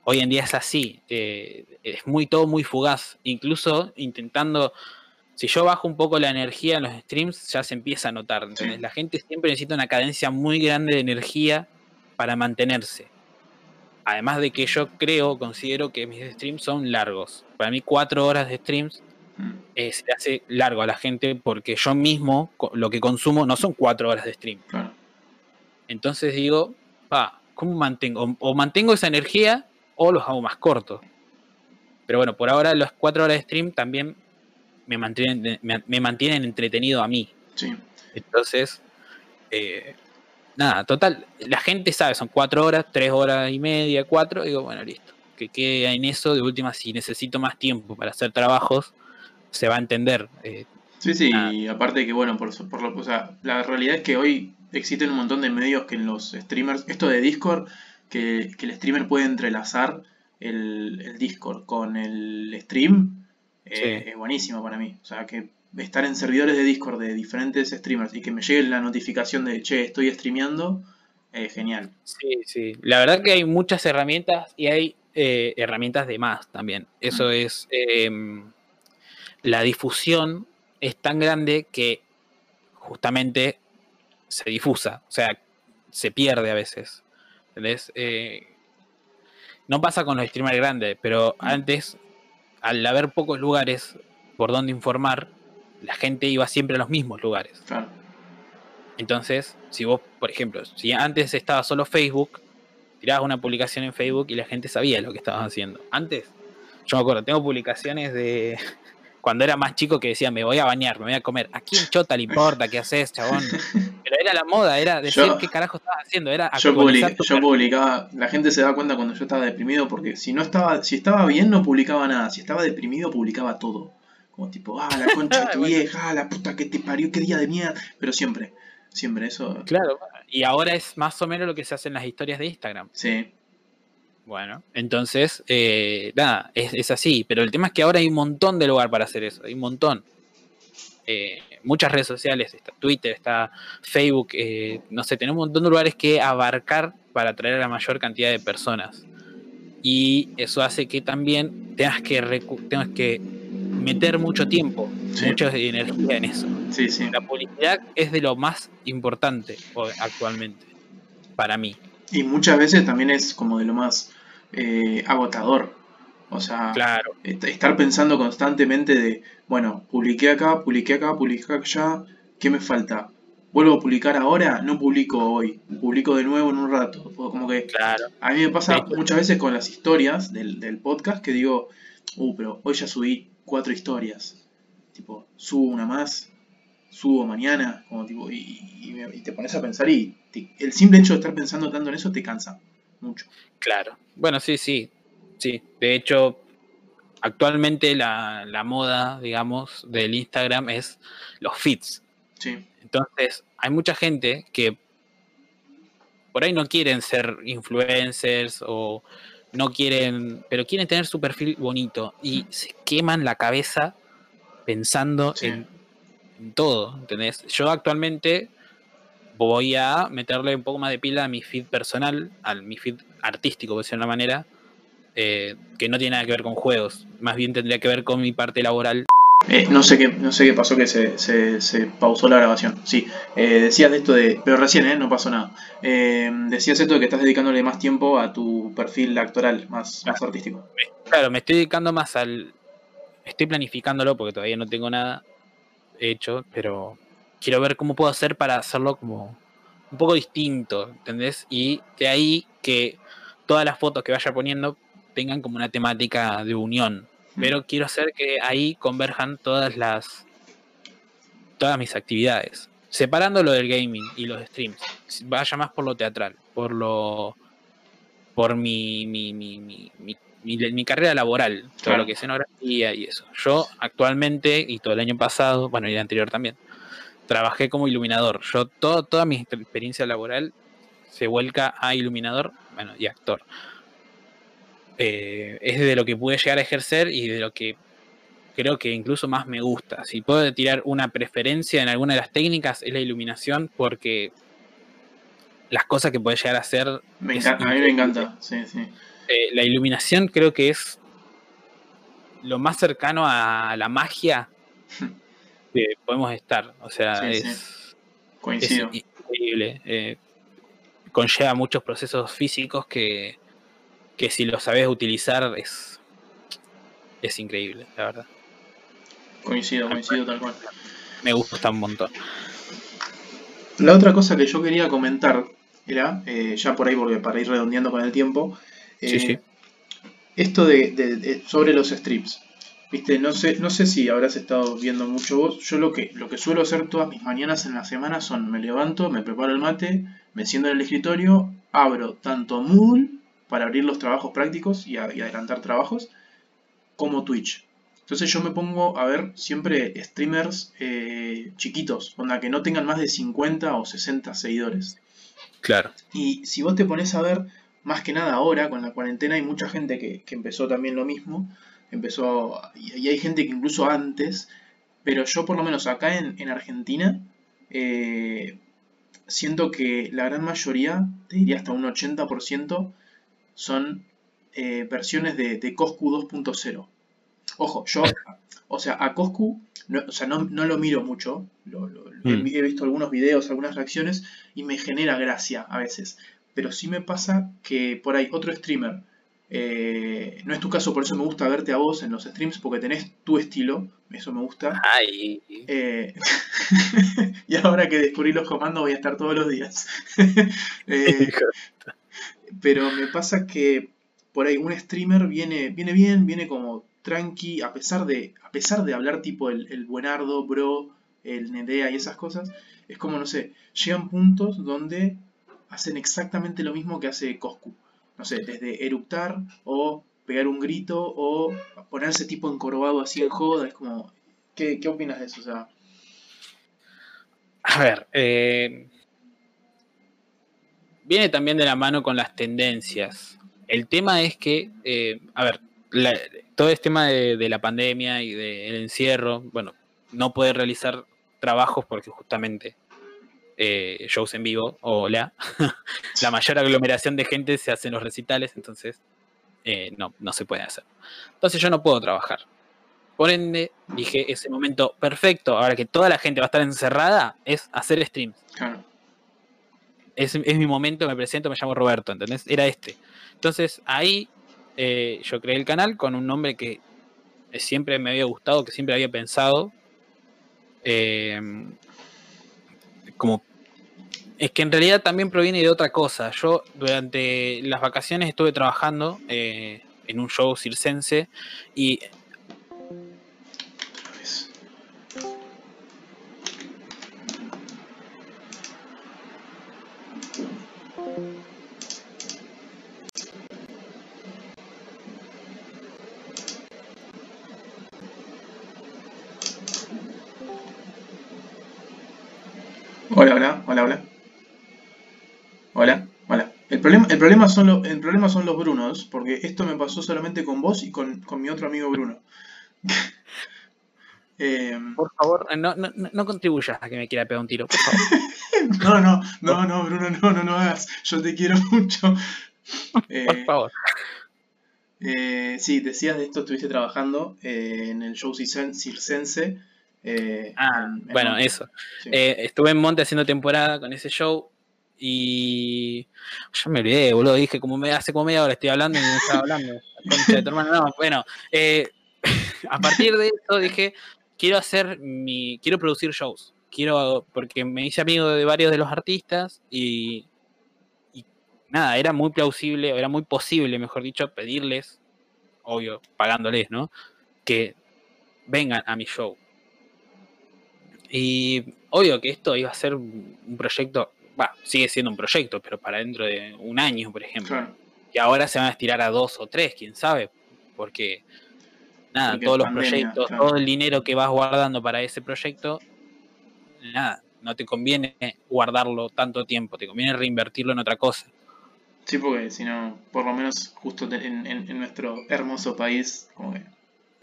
hoy en día es así. eh, es muy todo muy fugaz. Incluso intentando. Si yo bajo un poco la energía en los streams, ya se empieza a notar. La gente siempre necesita una cadencia muy grande de energía para mantenerse. Además de que yo creo, considero que mis streams son largos. Para mí cuatro horas de streams Mm. eh, se le hace largo a la gente porque yo mismo lo que consumo no son cuatro horas de stream. Claro. Entonces digo, pa, ¿cómo mantengo? O, o mantengo esa energía o los hago más cortos. Pero bueno, por ahora las cuatro horas de stream también me mantienen, me, me mantienen entretenido a mí. Sí. Entonces, eh, nada, total, la gente sabe, son cuatro horas, tres horas y media, cuatro, digo, bueno, listo. Que quede en eso, de última, si necesito más tiempo para hacer trabajos, se va a entender. eh, Sí, sí, y aparte que bueno, por, por lo, o sea, la realidad es que hoy existen un montón de medios que en los streamers, esto de Discord, que, que el streamer puede entrelazar el, el Discord con el stream, eh, es buenísimo para mí. O sea, que estar en servidores de Discord de diferentes streamers y que me llegue la notificación de, che, estoy streameando, es genial. Sí, sí. La verdad que hay muchas herramientas y hay eh, herramientas de más también. Eso es. em, la difusión es tan grande que justamente se difusa. O sea, se pierde a veces. ¿Entendés? Eh, no pasa con los streamers grandes, pero antes, al haber pocos lugares por donde informar, la gente iba siempre a los mismos lugares. Claro. Entonces, si vos, por ejemplo, si antes estaba solo Facebook, tirabas una publicación en Facebook y la gente sabía lo que estabas haciendo. Antes, yo me acuerdo, tengo publicaciones de cuando era más chico que decía, me voy a bañar, me voy a comer. ¿A quién chota le importa qué haces, chabón? Pero era la moda, era decir Yo- qué carajo estabas haciendo, era Yo, public- yo publicaba, la gente se da cuenta cuando yo estaba deprimido porque si no estaba, si estaba bien no publicaba nada, si estaba deprimido publicaba todo. Como tipo, ah, la concha de tu Bueno. vieja, ah, la puta que te parió, qué día de mierda. Pero siempre, siempre eso. Claro, y ahora es más o menos lo que se hace en las historias de Instagram. Sí, Bueno, entonces, eh, nada, es, es así. Pero el tema es que ahora hay un montón de lugar para hacer eso, hay un montón. Eh, muchas redes sociales, está Twitter, está Facebook, eh, no sé, tenemos un montón de lugares que abarcar para atraer a la mayor cantidad de personas. Y eso hace que también tengas que, tengas que meter mucho tiempo, Sí. mucha energía en eso. sí, sí. La publicidad es de lo más importante actualmente, para mí. Y muchas veces también es como de lo más eh, agotador. O sea, Claro. est- estar pensando constantemente de, bueno, publiqué acá, publiqué acá, publiqué allá, ¿qué me falta? ¿Vuelvo a publicar ahora? No publico hoy, publico de nuevo en un rato. O Como que Claro. a mí me pasa muchas veces con las historias del, del podcast que digo, uh, pero hoy ya subí cuatro historias. Tipo, subo una más, subo mañana, como tipo, y, y me- y te pones a pensar y te- el simple hecho de estar pensando tanto en eso te cansa mucho. Claro. Bueno, sí, sí. Sí. De hecho, actualmente la, la moda, digamos, del Instagram es los feeds. Sí, Entonces, hay mucha gente que por ahí no quieren ser influencers o no quieren, pero quieren tener su perfil bonito y se queman la cabeza pensando Sí. en, en todo, ¿entendés? Yo actualmente voy a meterle un poco más de pila a mi feed personal, a mi feed artístico, por decirlo de una manera, eh, que no tiene nada que ver con juegos, más bien tendría que ver con mi parte laboral. Eh, no sé qué, no sé qué pasó que se, se, se pausó la grabación. Sí, eh, decías de esto de. Pero recién, ¿eh? No pasó nada. Decías esto de que estás dedicándole más tiempo a tu perfil actoral, más, más artístico. Claro, me estoy dedicando más al. Estoy planificándolo porque todavía no tengo nada hecho, pero quiero ver cómo puedo hacer para hacerlo como un poco distinto, ¿entendés? Y de ahí que todas las fotos que vaya poniendo tengan como una temática de unión. Pero quiero hacer que ahí converjan todas las. todas mis actividades. Separando lo del gaming y los streams. Vaya más por lo teatral, por lo. por mi. mi, mi, mi, mi- mi- mi carrera laboral, todo lo que es escenografía y eso. Yo actualmente, y todo el año pasado, bueno, y el anterior también, trabajé como iluminador. Yo, todo, toda mi experiencia laboral se vuelca a iluminador, bueno, y actor. Eh, es de lo que pude llegar a ejercer y de lo que creo que incluso más me gusta. Si puedo tirar una preferencia en alguna de las técnicas es la iluminación porque las cosas que puede llegar a hacer Me encanta, a mí me encanta. Sí, sí. Eh, la iluminación creo que es lo más cercano a la magia que podemos estar. O sea, Sí, sí. es, es Coincido. increíble. eh, conlleva muchos procesos físicos que, que si lo sabes utilizar es, es increíble, la verdad. Coincido, coincido tal cual. Me gusta un montón. La otra cosa que yo quería comentar era, eh, ya por ahí, porque para ir redondeando con el tiempo, Sí, eh, sí. esto de, de- de- sobre los strips. Viste, no sé, no sé si habrás estado viendo mucho vos. Yo lo que, lo que suelo hacer todas mis mañanas en la semana son me levanto, me preparo el mate, me siento en el escritorio, abro tanto Moodle para abrir los trabajos prácticos y, a- y adelantar trabajos, como Twitch. Entonces yo me pongo a ver siempre streamers eh, chiquitos, onda que no tengan más de 50 o 60 seguidores. Claro. Y si vos te pones a ver, más que nada ahora, con la cuarentena, hay mucha gente que, que empezó también lo mismo. Empezó, y, y hay gente que incluso antes, pero yo por lo menos acá en, en Argentina, eh, siento que la gran mayoría, te diría hasta un 80%, son eh, versiones de, de Coscu 2.0. Ojo, yo, o sea, a Coscu, no, o sea, no, no lo miro mucho, lo- lo- lo- he, Mm. he visto algunos videos, algunas reacciones, y me genera gracia a veces. Pero sí me pasa que por ahí otro streamer, eh, no es tu caso, por eso me gusta verte a vos en los streams, porque tenés tu estilo, eso me gusta. Ay, Eh, y ahora que descubrí los comandos voy a estar todos los días. Eh, pero me pasa que por ahí un streamer viene, viene bien, viene como tranqui, a pesar de, a pesar de hablar tipo el, buenardo, bro, el Nedea y esas cosas, es como, no sé, llegan puntos donde hacen exactamente lo mismo que hace Coscu. No sé, desde eructar o pegar un grito o ponerse tipo encorvado así en joda, es como, ¿qué, qué opinas de eso? O sea, A ver, eh, viene también de la mano con las tendencias. El tema es que, eh, a ver, la- todo este tema de, de la pandemia y del encierro, bueno, no poder realizar trabajos porque justamente eh, shows en vivo, hola, la mayor aglomeración de gente se hace en los recitales, entonces eh, no, no se puede hacer. Entonces yo no puedo trabajar. Por ende, dije, ese momento perfecto, ahora que toda la gente va a estar encerrada, es hacer streams. claro. Es, es mi momento, me presento, me llamo Roberto, ¿entendés? Era este. Entonces ahí eh, yo creé el canal con un nombre que siempre me había gustado, que siempre había pensado. eh, como es que en realidad también proviene de otra cosa. Yo durante las vacaciones estuve trabajando eh, en un show circense y Hola, hola, hola, hola. Hola, hola. El problema, el problema, son, lo- el problema son los Brunos, porque esto me pasó solamente con vos y con, con mi otro amigo Bruno. Em, por favor, no, no, no- no contribuyas a que me quiera pegar un tiro, por favor. No, no, no, no, Bruno, no, no, no hagas. Yo te quiero mucho. Eh, Por favor. eh, sí, decías de esto, estuviste trabajando eh, en el show circen- circense. Eh, Ah, en- en bueno, Monte. eso. Sí. Eh, estuve en Monte haciendo temporada con ese show y ya me olvidé, boludo. Dije, como me, hace como media hora estoy hablando y no estaba hablando. De tu. No, bueno, eh, a partir de eso dije, quiero hacer mi, quiero producir shows. Quiero, porque me hice amigo de varios de los artistas y, y nada, era muy plausible, era muy posible, mejor dicho, pedirles, obvio, pagándoles, ¿no? Que vengan a mi show. Y obvio que esto iba a ser un proyecto, va, sigue siendo un proyecto, pero para dentro de un año, por ejemplo. Claro. Y ahora se van a estirar a dos o tres, quién sabe, porque nada, Porque todos los pandemia, proyectos, claro. todo el dinero que vas guardando para ese proyecto, nada, no te conviene guardarlo tanto tiempo, te conviene reinvertirlo en otra cosa. Sí, porque si no, por lo menos justo en- en nuestro hermoso país, como que.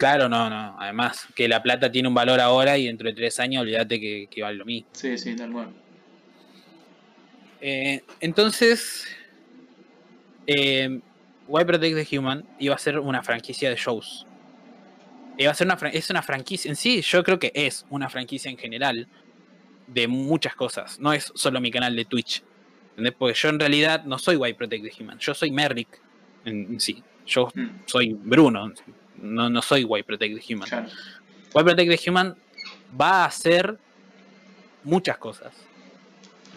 Claro, no, no, además que la plata tiene un valor ahora y dentro de tres años olvídate que, que vale lo mismo. Sí, sí, tal cual. Eh, entonces, eh, Why Protect the Human iba a ser una franquicia de shows. Iba a ser una, es una franquicia, en sí, yo creo que es una franquicia en general de muchas cosas. No es solo mi canal de Twitch. ¿entendés? Porque yo en realidad no soy Why Protect the Human, yo soy Merrick. en sí. Yo Mm, soy Bruno, no, no soy White Protect the Human. claro. White Protect the Human va a hacer muchas cosas.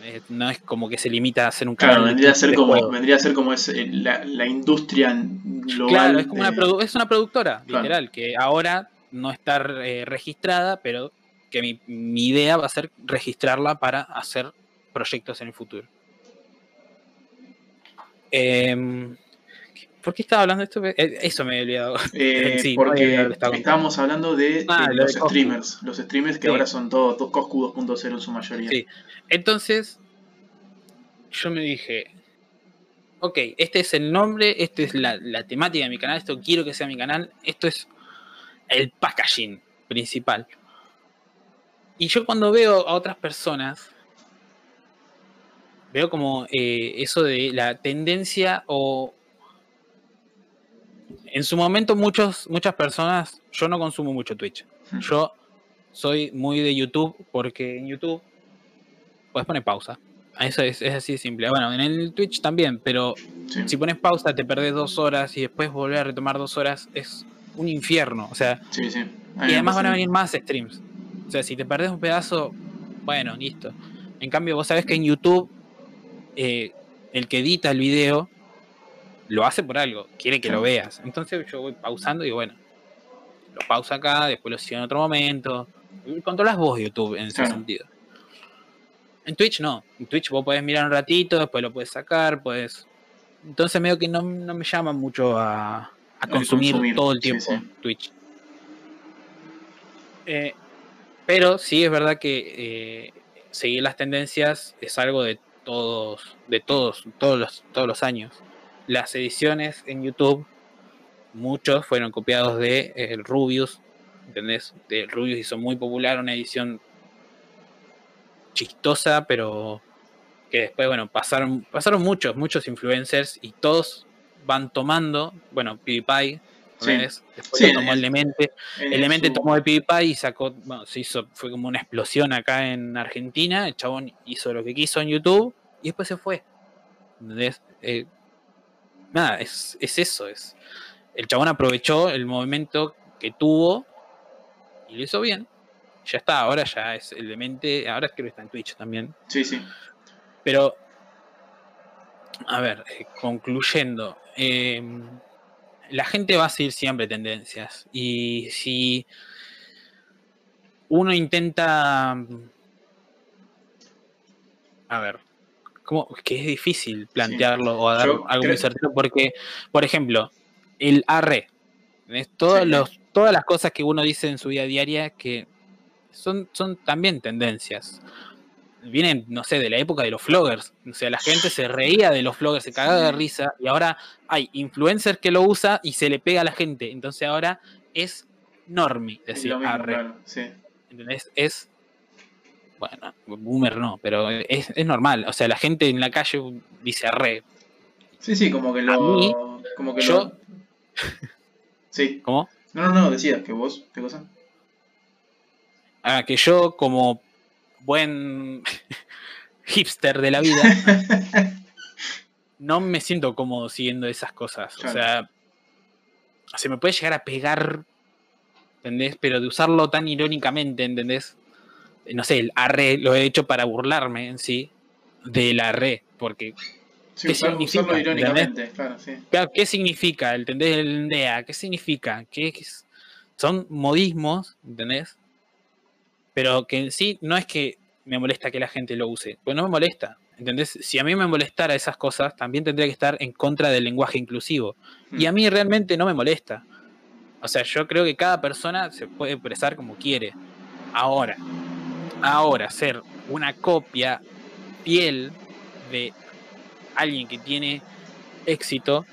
Eh, No es como que se limita a hacer un canal Claro, vendría a ser como, vendría a ser como es eh, la, la industria global. Claro, es como una, de- es una productora, Claro. literal, que ahora no está eh, registrada, pero que mi, mi idea va a ser registrarla para hacer proyectos en el futuro. Em, ¿Por qué estaba hablando de esto? Eh, Eso me he olvidado. Eh, Sí, porque estábamos hablando de Ah, eh, lo los de streamers. Los streamers que Sí. ahora son todos to- Coscu 2.0 en su mayoría. Sí. Entonces, yo me dije, ok, este es el nombre, esta es la, la temática de mi canal, esto quiero que sea mi canal, esto es el packaging principal. Y yo cuando veo a otras personas, veo como eh, eso de la tendencia o... En su momento muchos, muchas personas, yo no consumo mucho Twitch. Yo soy muy de YouTube porque en YouTube puedes poner pausa. Eso es, es así de simple. Bueno, en el Twitch también, pero Sí. si pones pausa te perdés dos horas y después volver a retomar dos horas es un infierno. O sea, Sí, y además van a venir más streams. O sea, si te perdés un pedazo, bueno, listo. En cambio, vos sabés que en YouTube eh, el que edita el video lo hace por algo, quiere que lo veas. Entonces yo voy pausando y digo, bueno, lo pausa acá, después lo sigo en otro momento. Controlas vos YouTube en ese sentido. En Twitch no. En Twitch vos podés mirar un ratito, después lo puedes sacar, puedes. Entonces medio que no, no me llama mucho a, a consumir, consumir, todo el sí, tiempo sí. Twitch. Eh, pero sí es verdad que eh, seguir las tendencias es algo de todos, de todos, todos los, todos los años. Las ediciones en YouTube, muchos fueron copiados de eh, Rubius, ¿entendés? De Rubius hizo muy popular una edición chistosa, pero que después, bueno, pasaron, pasaron muchos, muchos influencers y todos van tomando, bueno, PewDiePie, Sí. después Sí, tomó el Lemente, En el Lemente su- tomó de PewDiePie y sacó, bueno, se hizo, fue como una explosión acá en Argentina, el chabón hizo lo que quiso en YouTube y después se fue. ¿Entendés? Eh, nada, es, es eso, es. El chabón aprovechó el momento que tuvo y lo hizo bien. Ya está, ahora ya es el Lemente, ahora creo que está en Twitch también. Sí, sí. Pero, a ver, eh, concluyendo, eh, la gente va a seguir siempre tendencias. Y si uno intenta... A ver, como que es difícil plantearlo o dar Yo algo muy certero porque, por ejemplo, el arre, ¿ves? Todos Sí. los, todas las cosas que uno dice en su vida diaria que son, son también tendencias vienen, no sé, de la época de los vloggers. O sea, la gente se reía de los vloggers, se cagaba de risa, y ahora hay influencers que lo usa y se le pega a la gente. Entonces ahora es normie decir arre. claro. Sí. ¿entendés? Es. Bueno, boomer no, pero es, es normal. O sea, la gente en la calle dice arre. Sí, sí, como que lo. mí, como que yo- lo. Sí. ¿Cómo? No, no, no, decías que vos, ¿qué cosa? Ah, que yo, como buen hipster de la vida, no me siento cómodo siguiendo esas cosas. Claro. O sea, se me puede llegar a pegar, ¿entendés? Pero de usarlo tan irónicamente, ¿entendés? No sé, el arre lo he hecho para burlarme en sí del arre, porque Sí, ¿Qué significa? irónicamente, claro, sí. claro, ¿qué significa? ¿Entendés? El DEA, ¿qué significa? ¿Qué, qué es? Son modismos, ¿entendés? Pero que en sí no es que me molesta que la gente lo use, pues no me molesta. ¿Entendés? Si a mí me molestara esas cosas, también tendría que estar en contra del lenguaje inclusivo. Y a mí realmente no me molesta. O sea, yo creo que cada persona se puede expresar como quiere. Ahora, ahora ser una copia fiel de alguien que tiene éxito,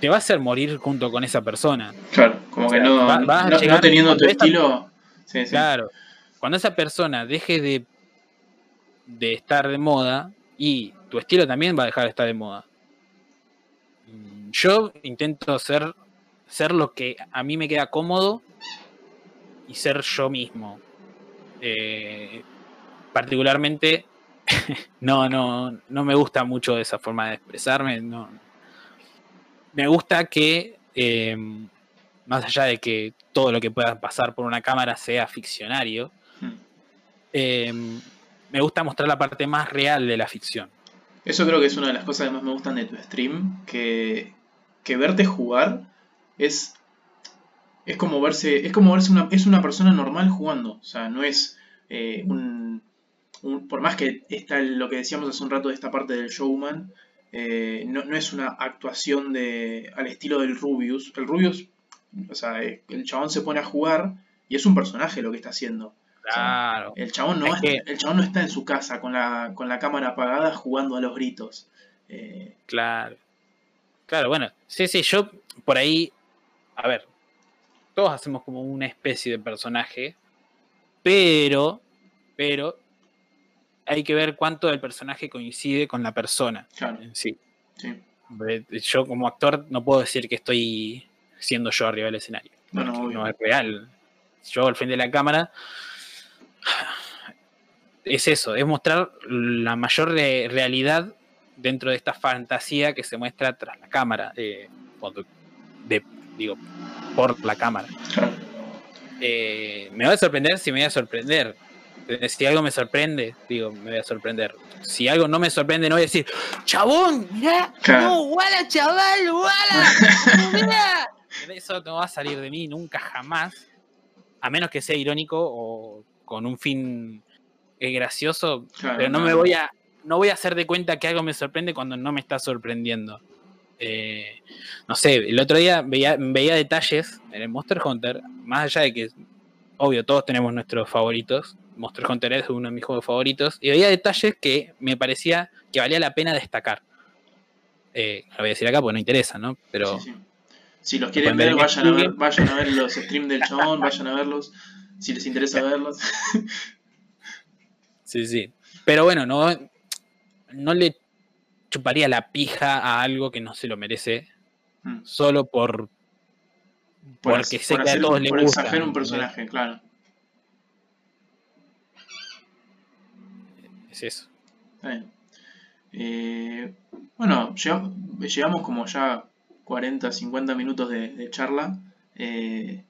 te va a hacer morir junto con esa persona. Claro, como O que no, va- vas a no, no llegar teniendo tu estilo. Sí, sí. Claro. Cuando esa persona deje de, de estar de moda y tu estilo también va a dejar de estar de moda. Mm, Yo intento ser, ser lo que a mí me queda cómodo y ser yo mismo. Eh, particularmente no, no, no me gusta mucho esa forma de expresarme. No. Me gusta que, eh, más allá de que todo lo que pueda pasar por una cámara sea ficcionario, Hmm. eh, me gusta mostrar la parte más real de la ficción. Eso creo que es una de las cosas que más me gustan de tu stream, que, que verte jugar es es como verse es como verse una es una persona normal jugando, o sea, no es eh, un, un- por más que está lo que decíamos hace un rato de esta parte del showman, eh, no, no es una actuación de al estilo del Rubius. El Rubius, o sea, eh, el chabón se pone a jugar y es un personaje lo que está haciendo. Claro. El chabón no, Es que- el chabón no está en su casa con la, con la cámara apagada jugando a los gritos. Eh, Claro. Claro, bueno. Sí, sí, yo por ahí. A ver. Todos hacemos como una especie de personaje. Pero. Pero. Hay que ver cuánto del personaje coincide con la persona claro, en sí. Yo como actor no puedo decir que estoy siendo yo arriba del escenario. No, no, no es real. Yo al frente de la cámara es eso, es mostrar la mayor re- realidad dentro de esta fantasía que se muestra tras la cámara, eh, cuando- de, digo, por la cámara. Eh, me va a sorprender si me voy a sorprender. Eh, Si algo me sorprende, digo, me voy a sorprender. Si algo no me sorprende, no voy a decir, chabón, mirá, no, guala, chaval, guala, mirá". Eso no va a salir de mí nunca jamás, a menos que sea irónico o con un fin eh, gracioso, Claro, pero no me voy a, no voy a hacer de cuenta que algo me sorprende cuando no me está sorprendiendo. Eh, no sé, el otro día veía, veía detalles en el Monster Hunter, más allá de que, obvio, todos tenemos nuestros favoritos. Monster Hunter es uno de mis juegos favoritos. Y veía detalles que me parecía que valía la pena destacar. Eh, lo voy a decir acá porque no interesa, ¿no? Pero Sí, sí. Si los quieren ver vayan a ver, vayan a ver los streams del chabón, vayan a verlos. Si les interesa verlos. sí, sí. Pero bueno, no, no le chuparía la pija a algo que no se lo merece Mm. solo por Por, porque sé por que a todos les por gusta. exagerar un personaje, claro. Es eso. Eh, bueno, llegamos, llegamos como ya 40, 50 minutos de, de charla. Eh,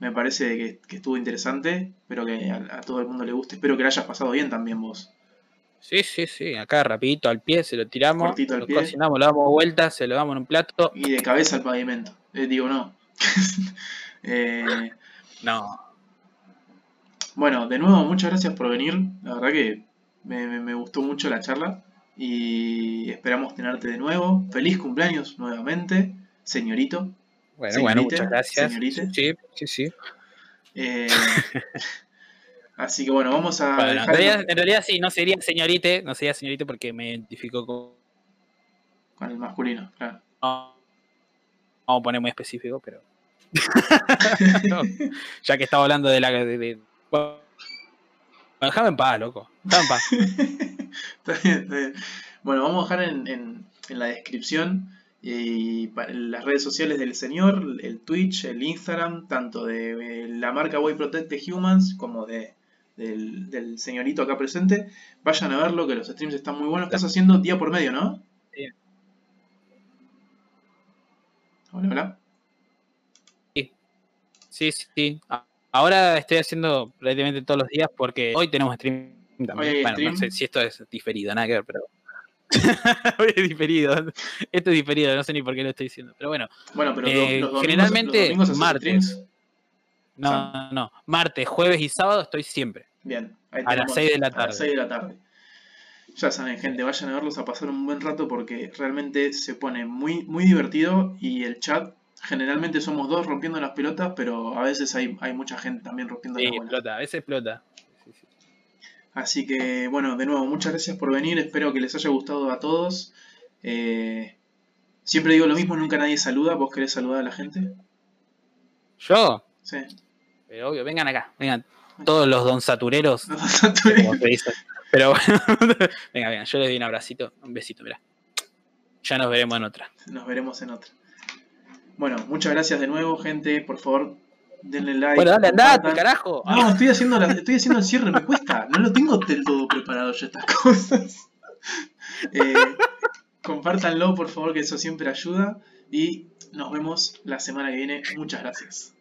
me parece que, que estuvo interesante. Espero que a, a todo el mundo le guste. Espero que lo hayas pasado bien también vos. Sí, sí, sí. Acá rapidito al pie, se lo tiramos, Cortito al lo pie. cocinamos, lo damos vuelta, se lo damos en un plato. Y de cabeza al pavimento. Eh, digo, no. Eh, No, bueno, de nuevo, muchas gracias por venir. La verdad que me, me- me gustó mucho la charla. Y esperamos tenerte de nuevo. Feliz cumpleaños nuevamente, señorito. bueno, muchas gracias. señorita. Sí, sí, sí. Eh, así que bueno, vamos a Bueno, en, realidad, en realidad sí, no sería señorite, no sería señorite porque me identifico con... con el masculino, claro. no, vamos a poner muy específico, pero... No, ya que estaba hablando de la... de- de- Bueno, déjame en paz, loco. Déjame en paz. Está bien, está bien. Bueno, vamos a dejar en, en- en la descripción y pa- las redes sociales del señor, el Twitch, el Instagram, tanto de eh, la marca Way Protect Humans como de, del, del señorito acá presente. Vayan a verlo, que los streams están muy buenos. Estás haciendo día por medio, ¿no? Sí. Hola, hola. Sí, sí, sí. Ahora estoy haciendo prácticamente todos los días porque hoy tenemos stream también. Bueno, stream. no sé si esto es diferido, nada que ver, pero. hoy es diferido. Esto es diferido, no sé ni por qué lo estoy diciendo. Pero bueno, Bueno, pero Eh, los, los domingos, generalmente los haces martes. streams. No, no, no. Martes, jueves y sábado estoy siempre. Bien, ahí A las tenemos- 6 de la A las tarde. 6 de la tarde. Ya saben, gente, vayan a verlos a pasar un buen rato porque realmente se pone muy, muy divertido y el chat, generalmente somos dos rompiendo las pelotas, pero a veces hay, hay mucha gente también rompiendo Sí, las explota, a veces explota. Sí, sí. Así que, bueno, de nuevo, muchas gracias por venir, espero que les haya gustado a todos. Eh, siempre digo lo mismo, nunca nadie saluda, ¿vos querés saludar a la gente? Yo, Sí. Pero obvio, vengan acá, vengan. Todos los don satureros, como se dice. Pero bueno, venga, venga, yo les doy un abracito, un besito, mira. Ya nos veremos en otra. Nos veremos en otra. Bueno, muchas gracias de nuevo, gente. Por favor, denle like. Bueno, dale, andate, carajo. No, estoy haciendo, la- estoy haciendo el cierre, me cuesta. No lo tengo del todo preparado yo estas cosas. Eh, compártanlo, por favor, que eso siempre ayuda. Y nos vemos la semana que viene. Muchas gracias.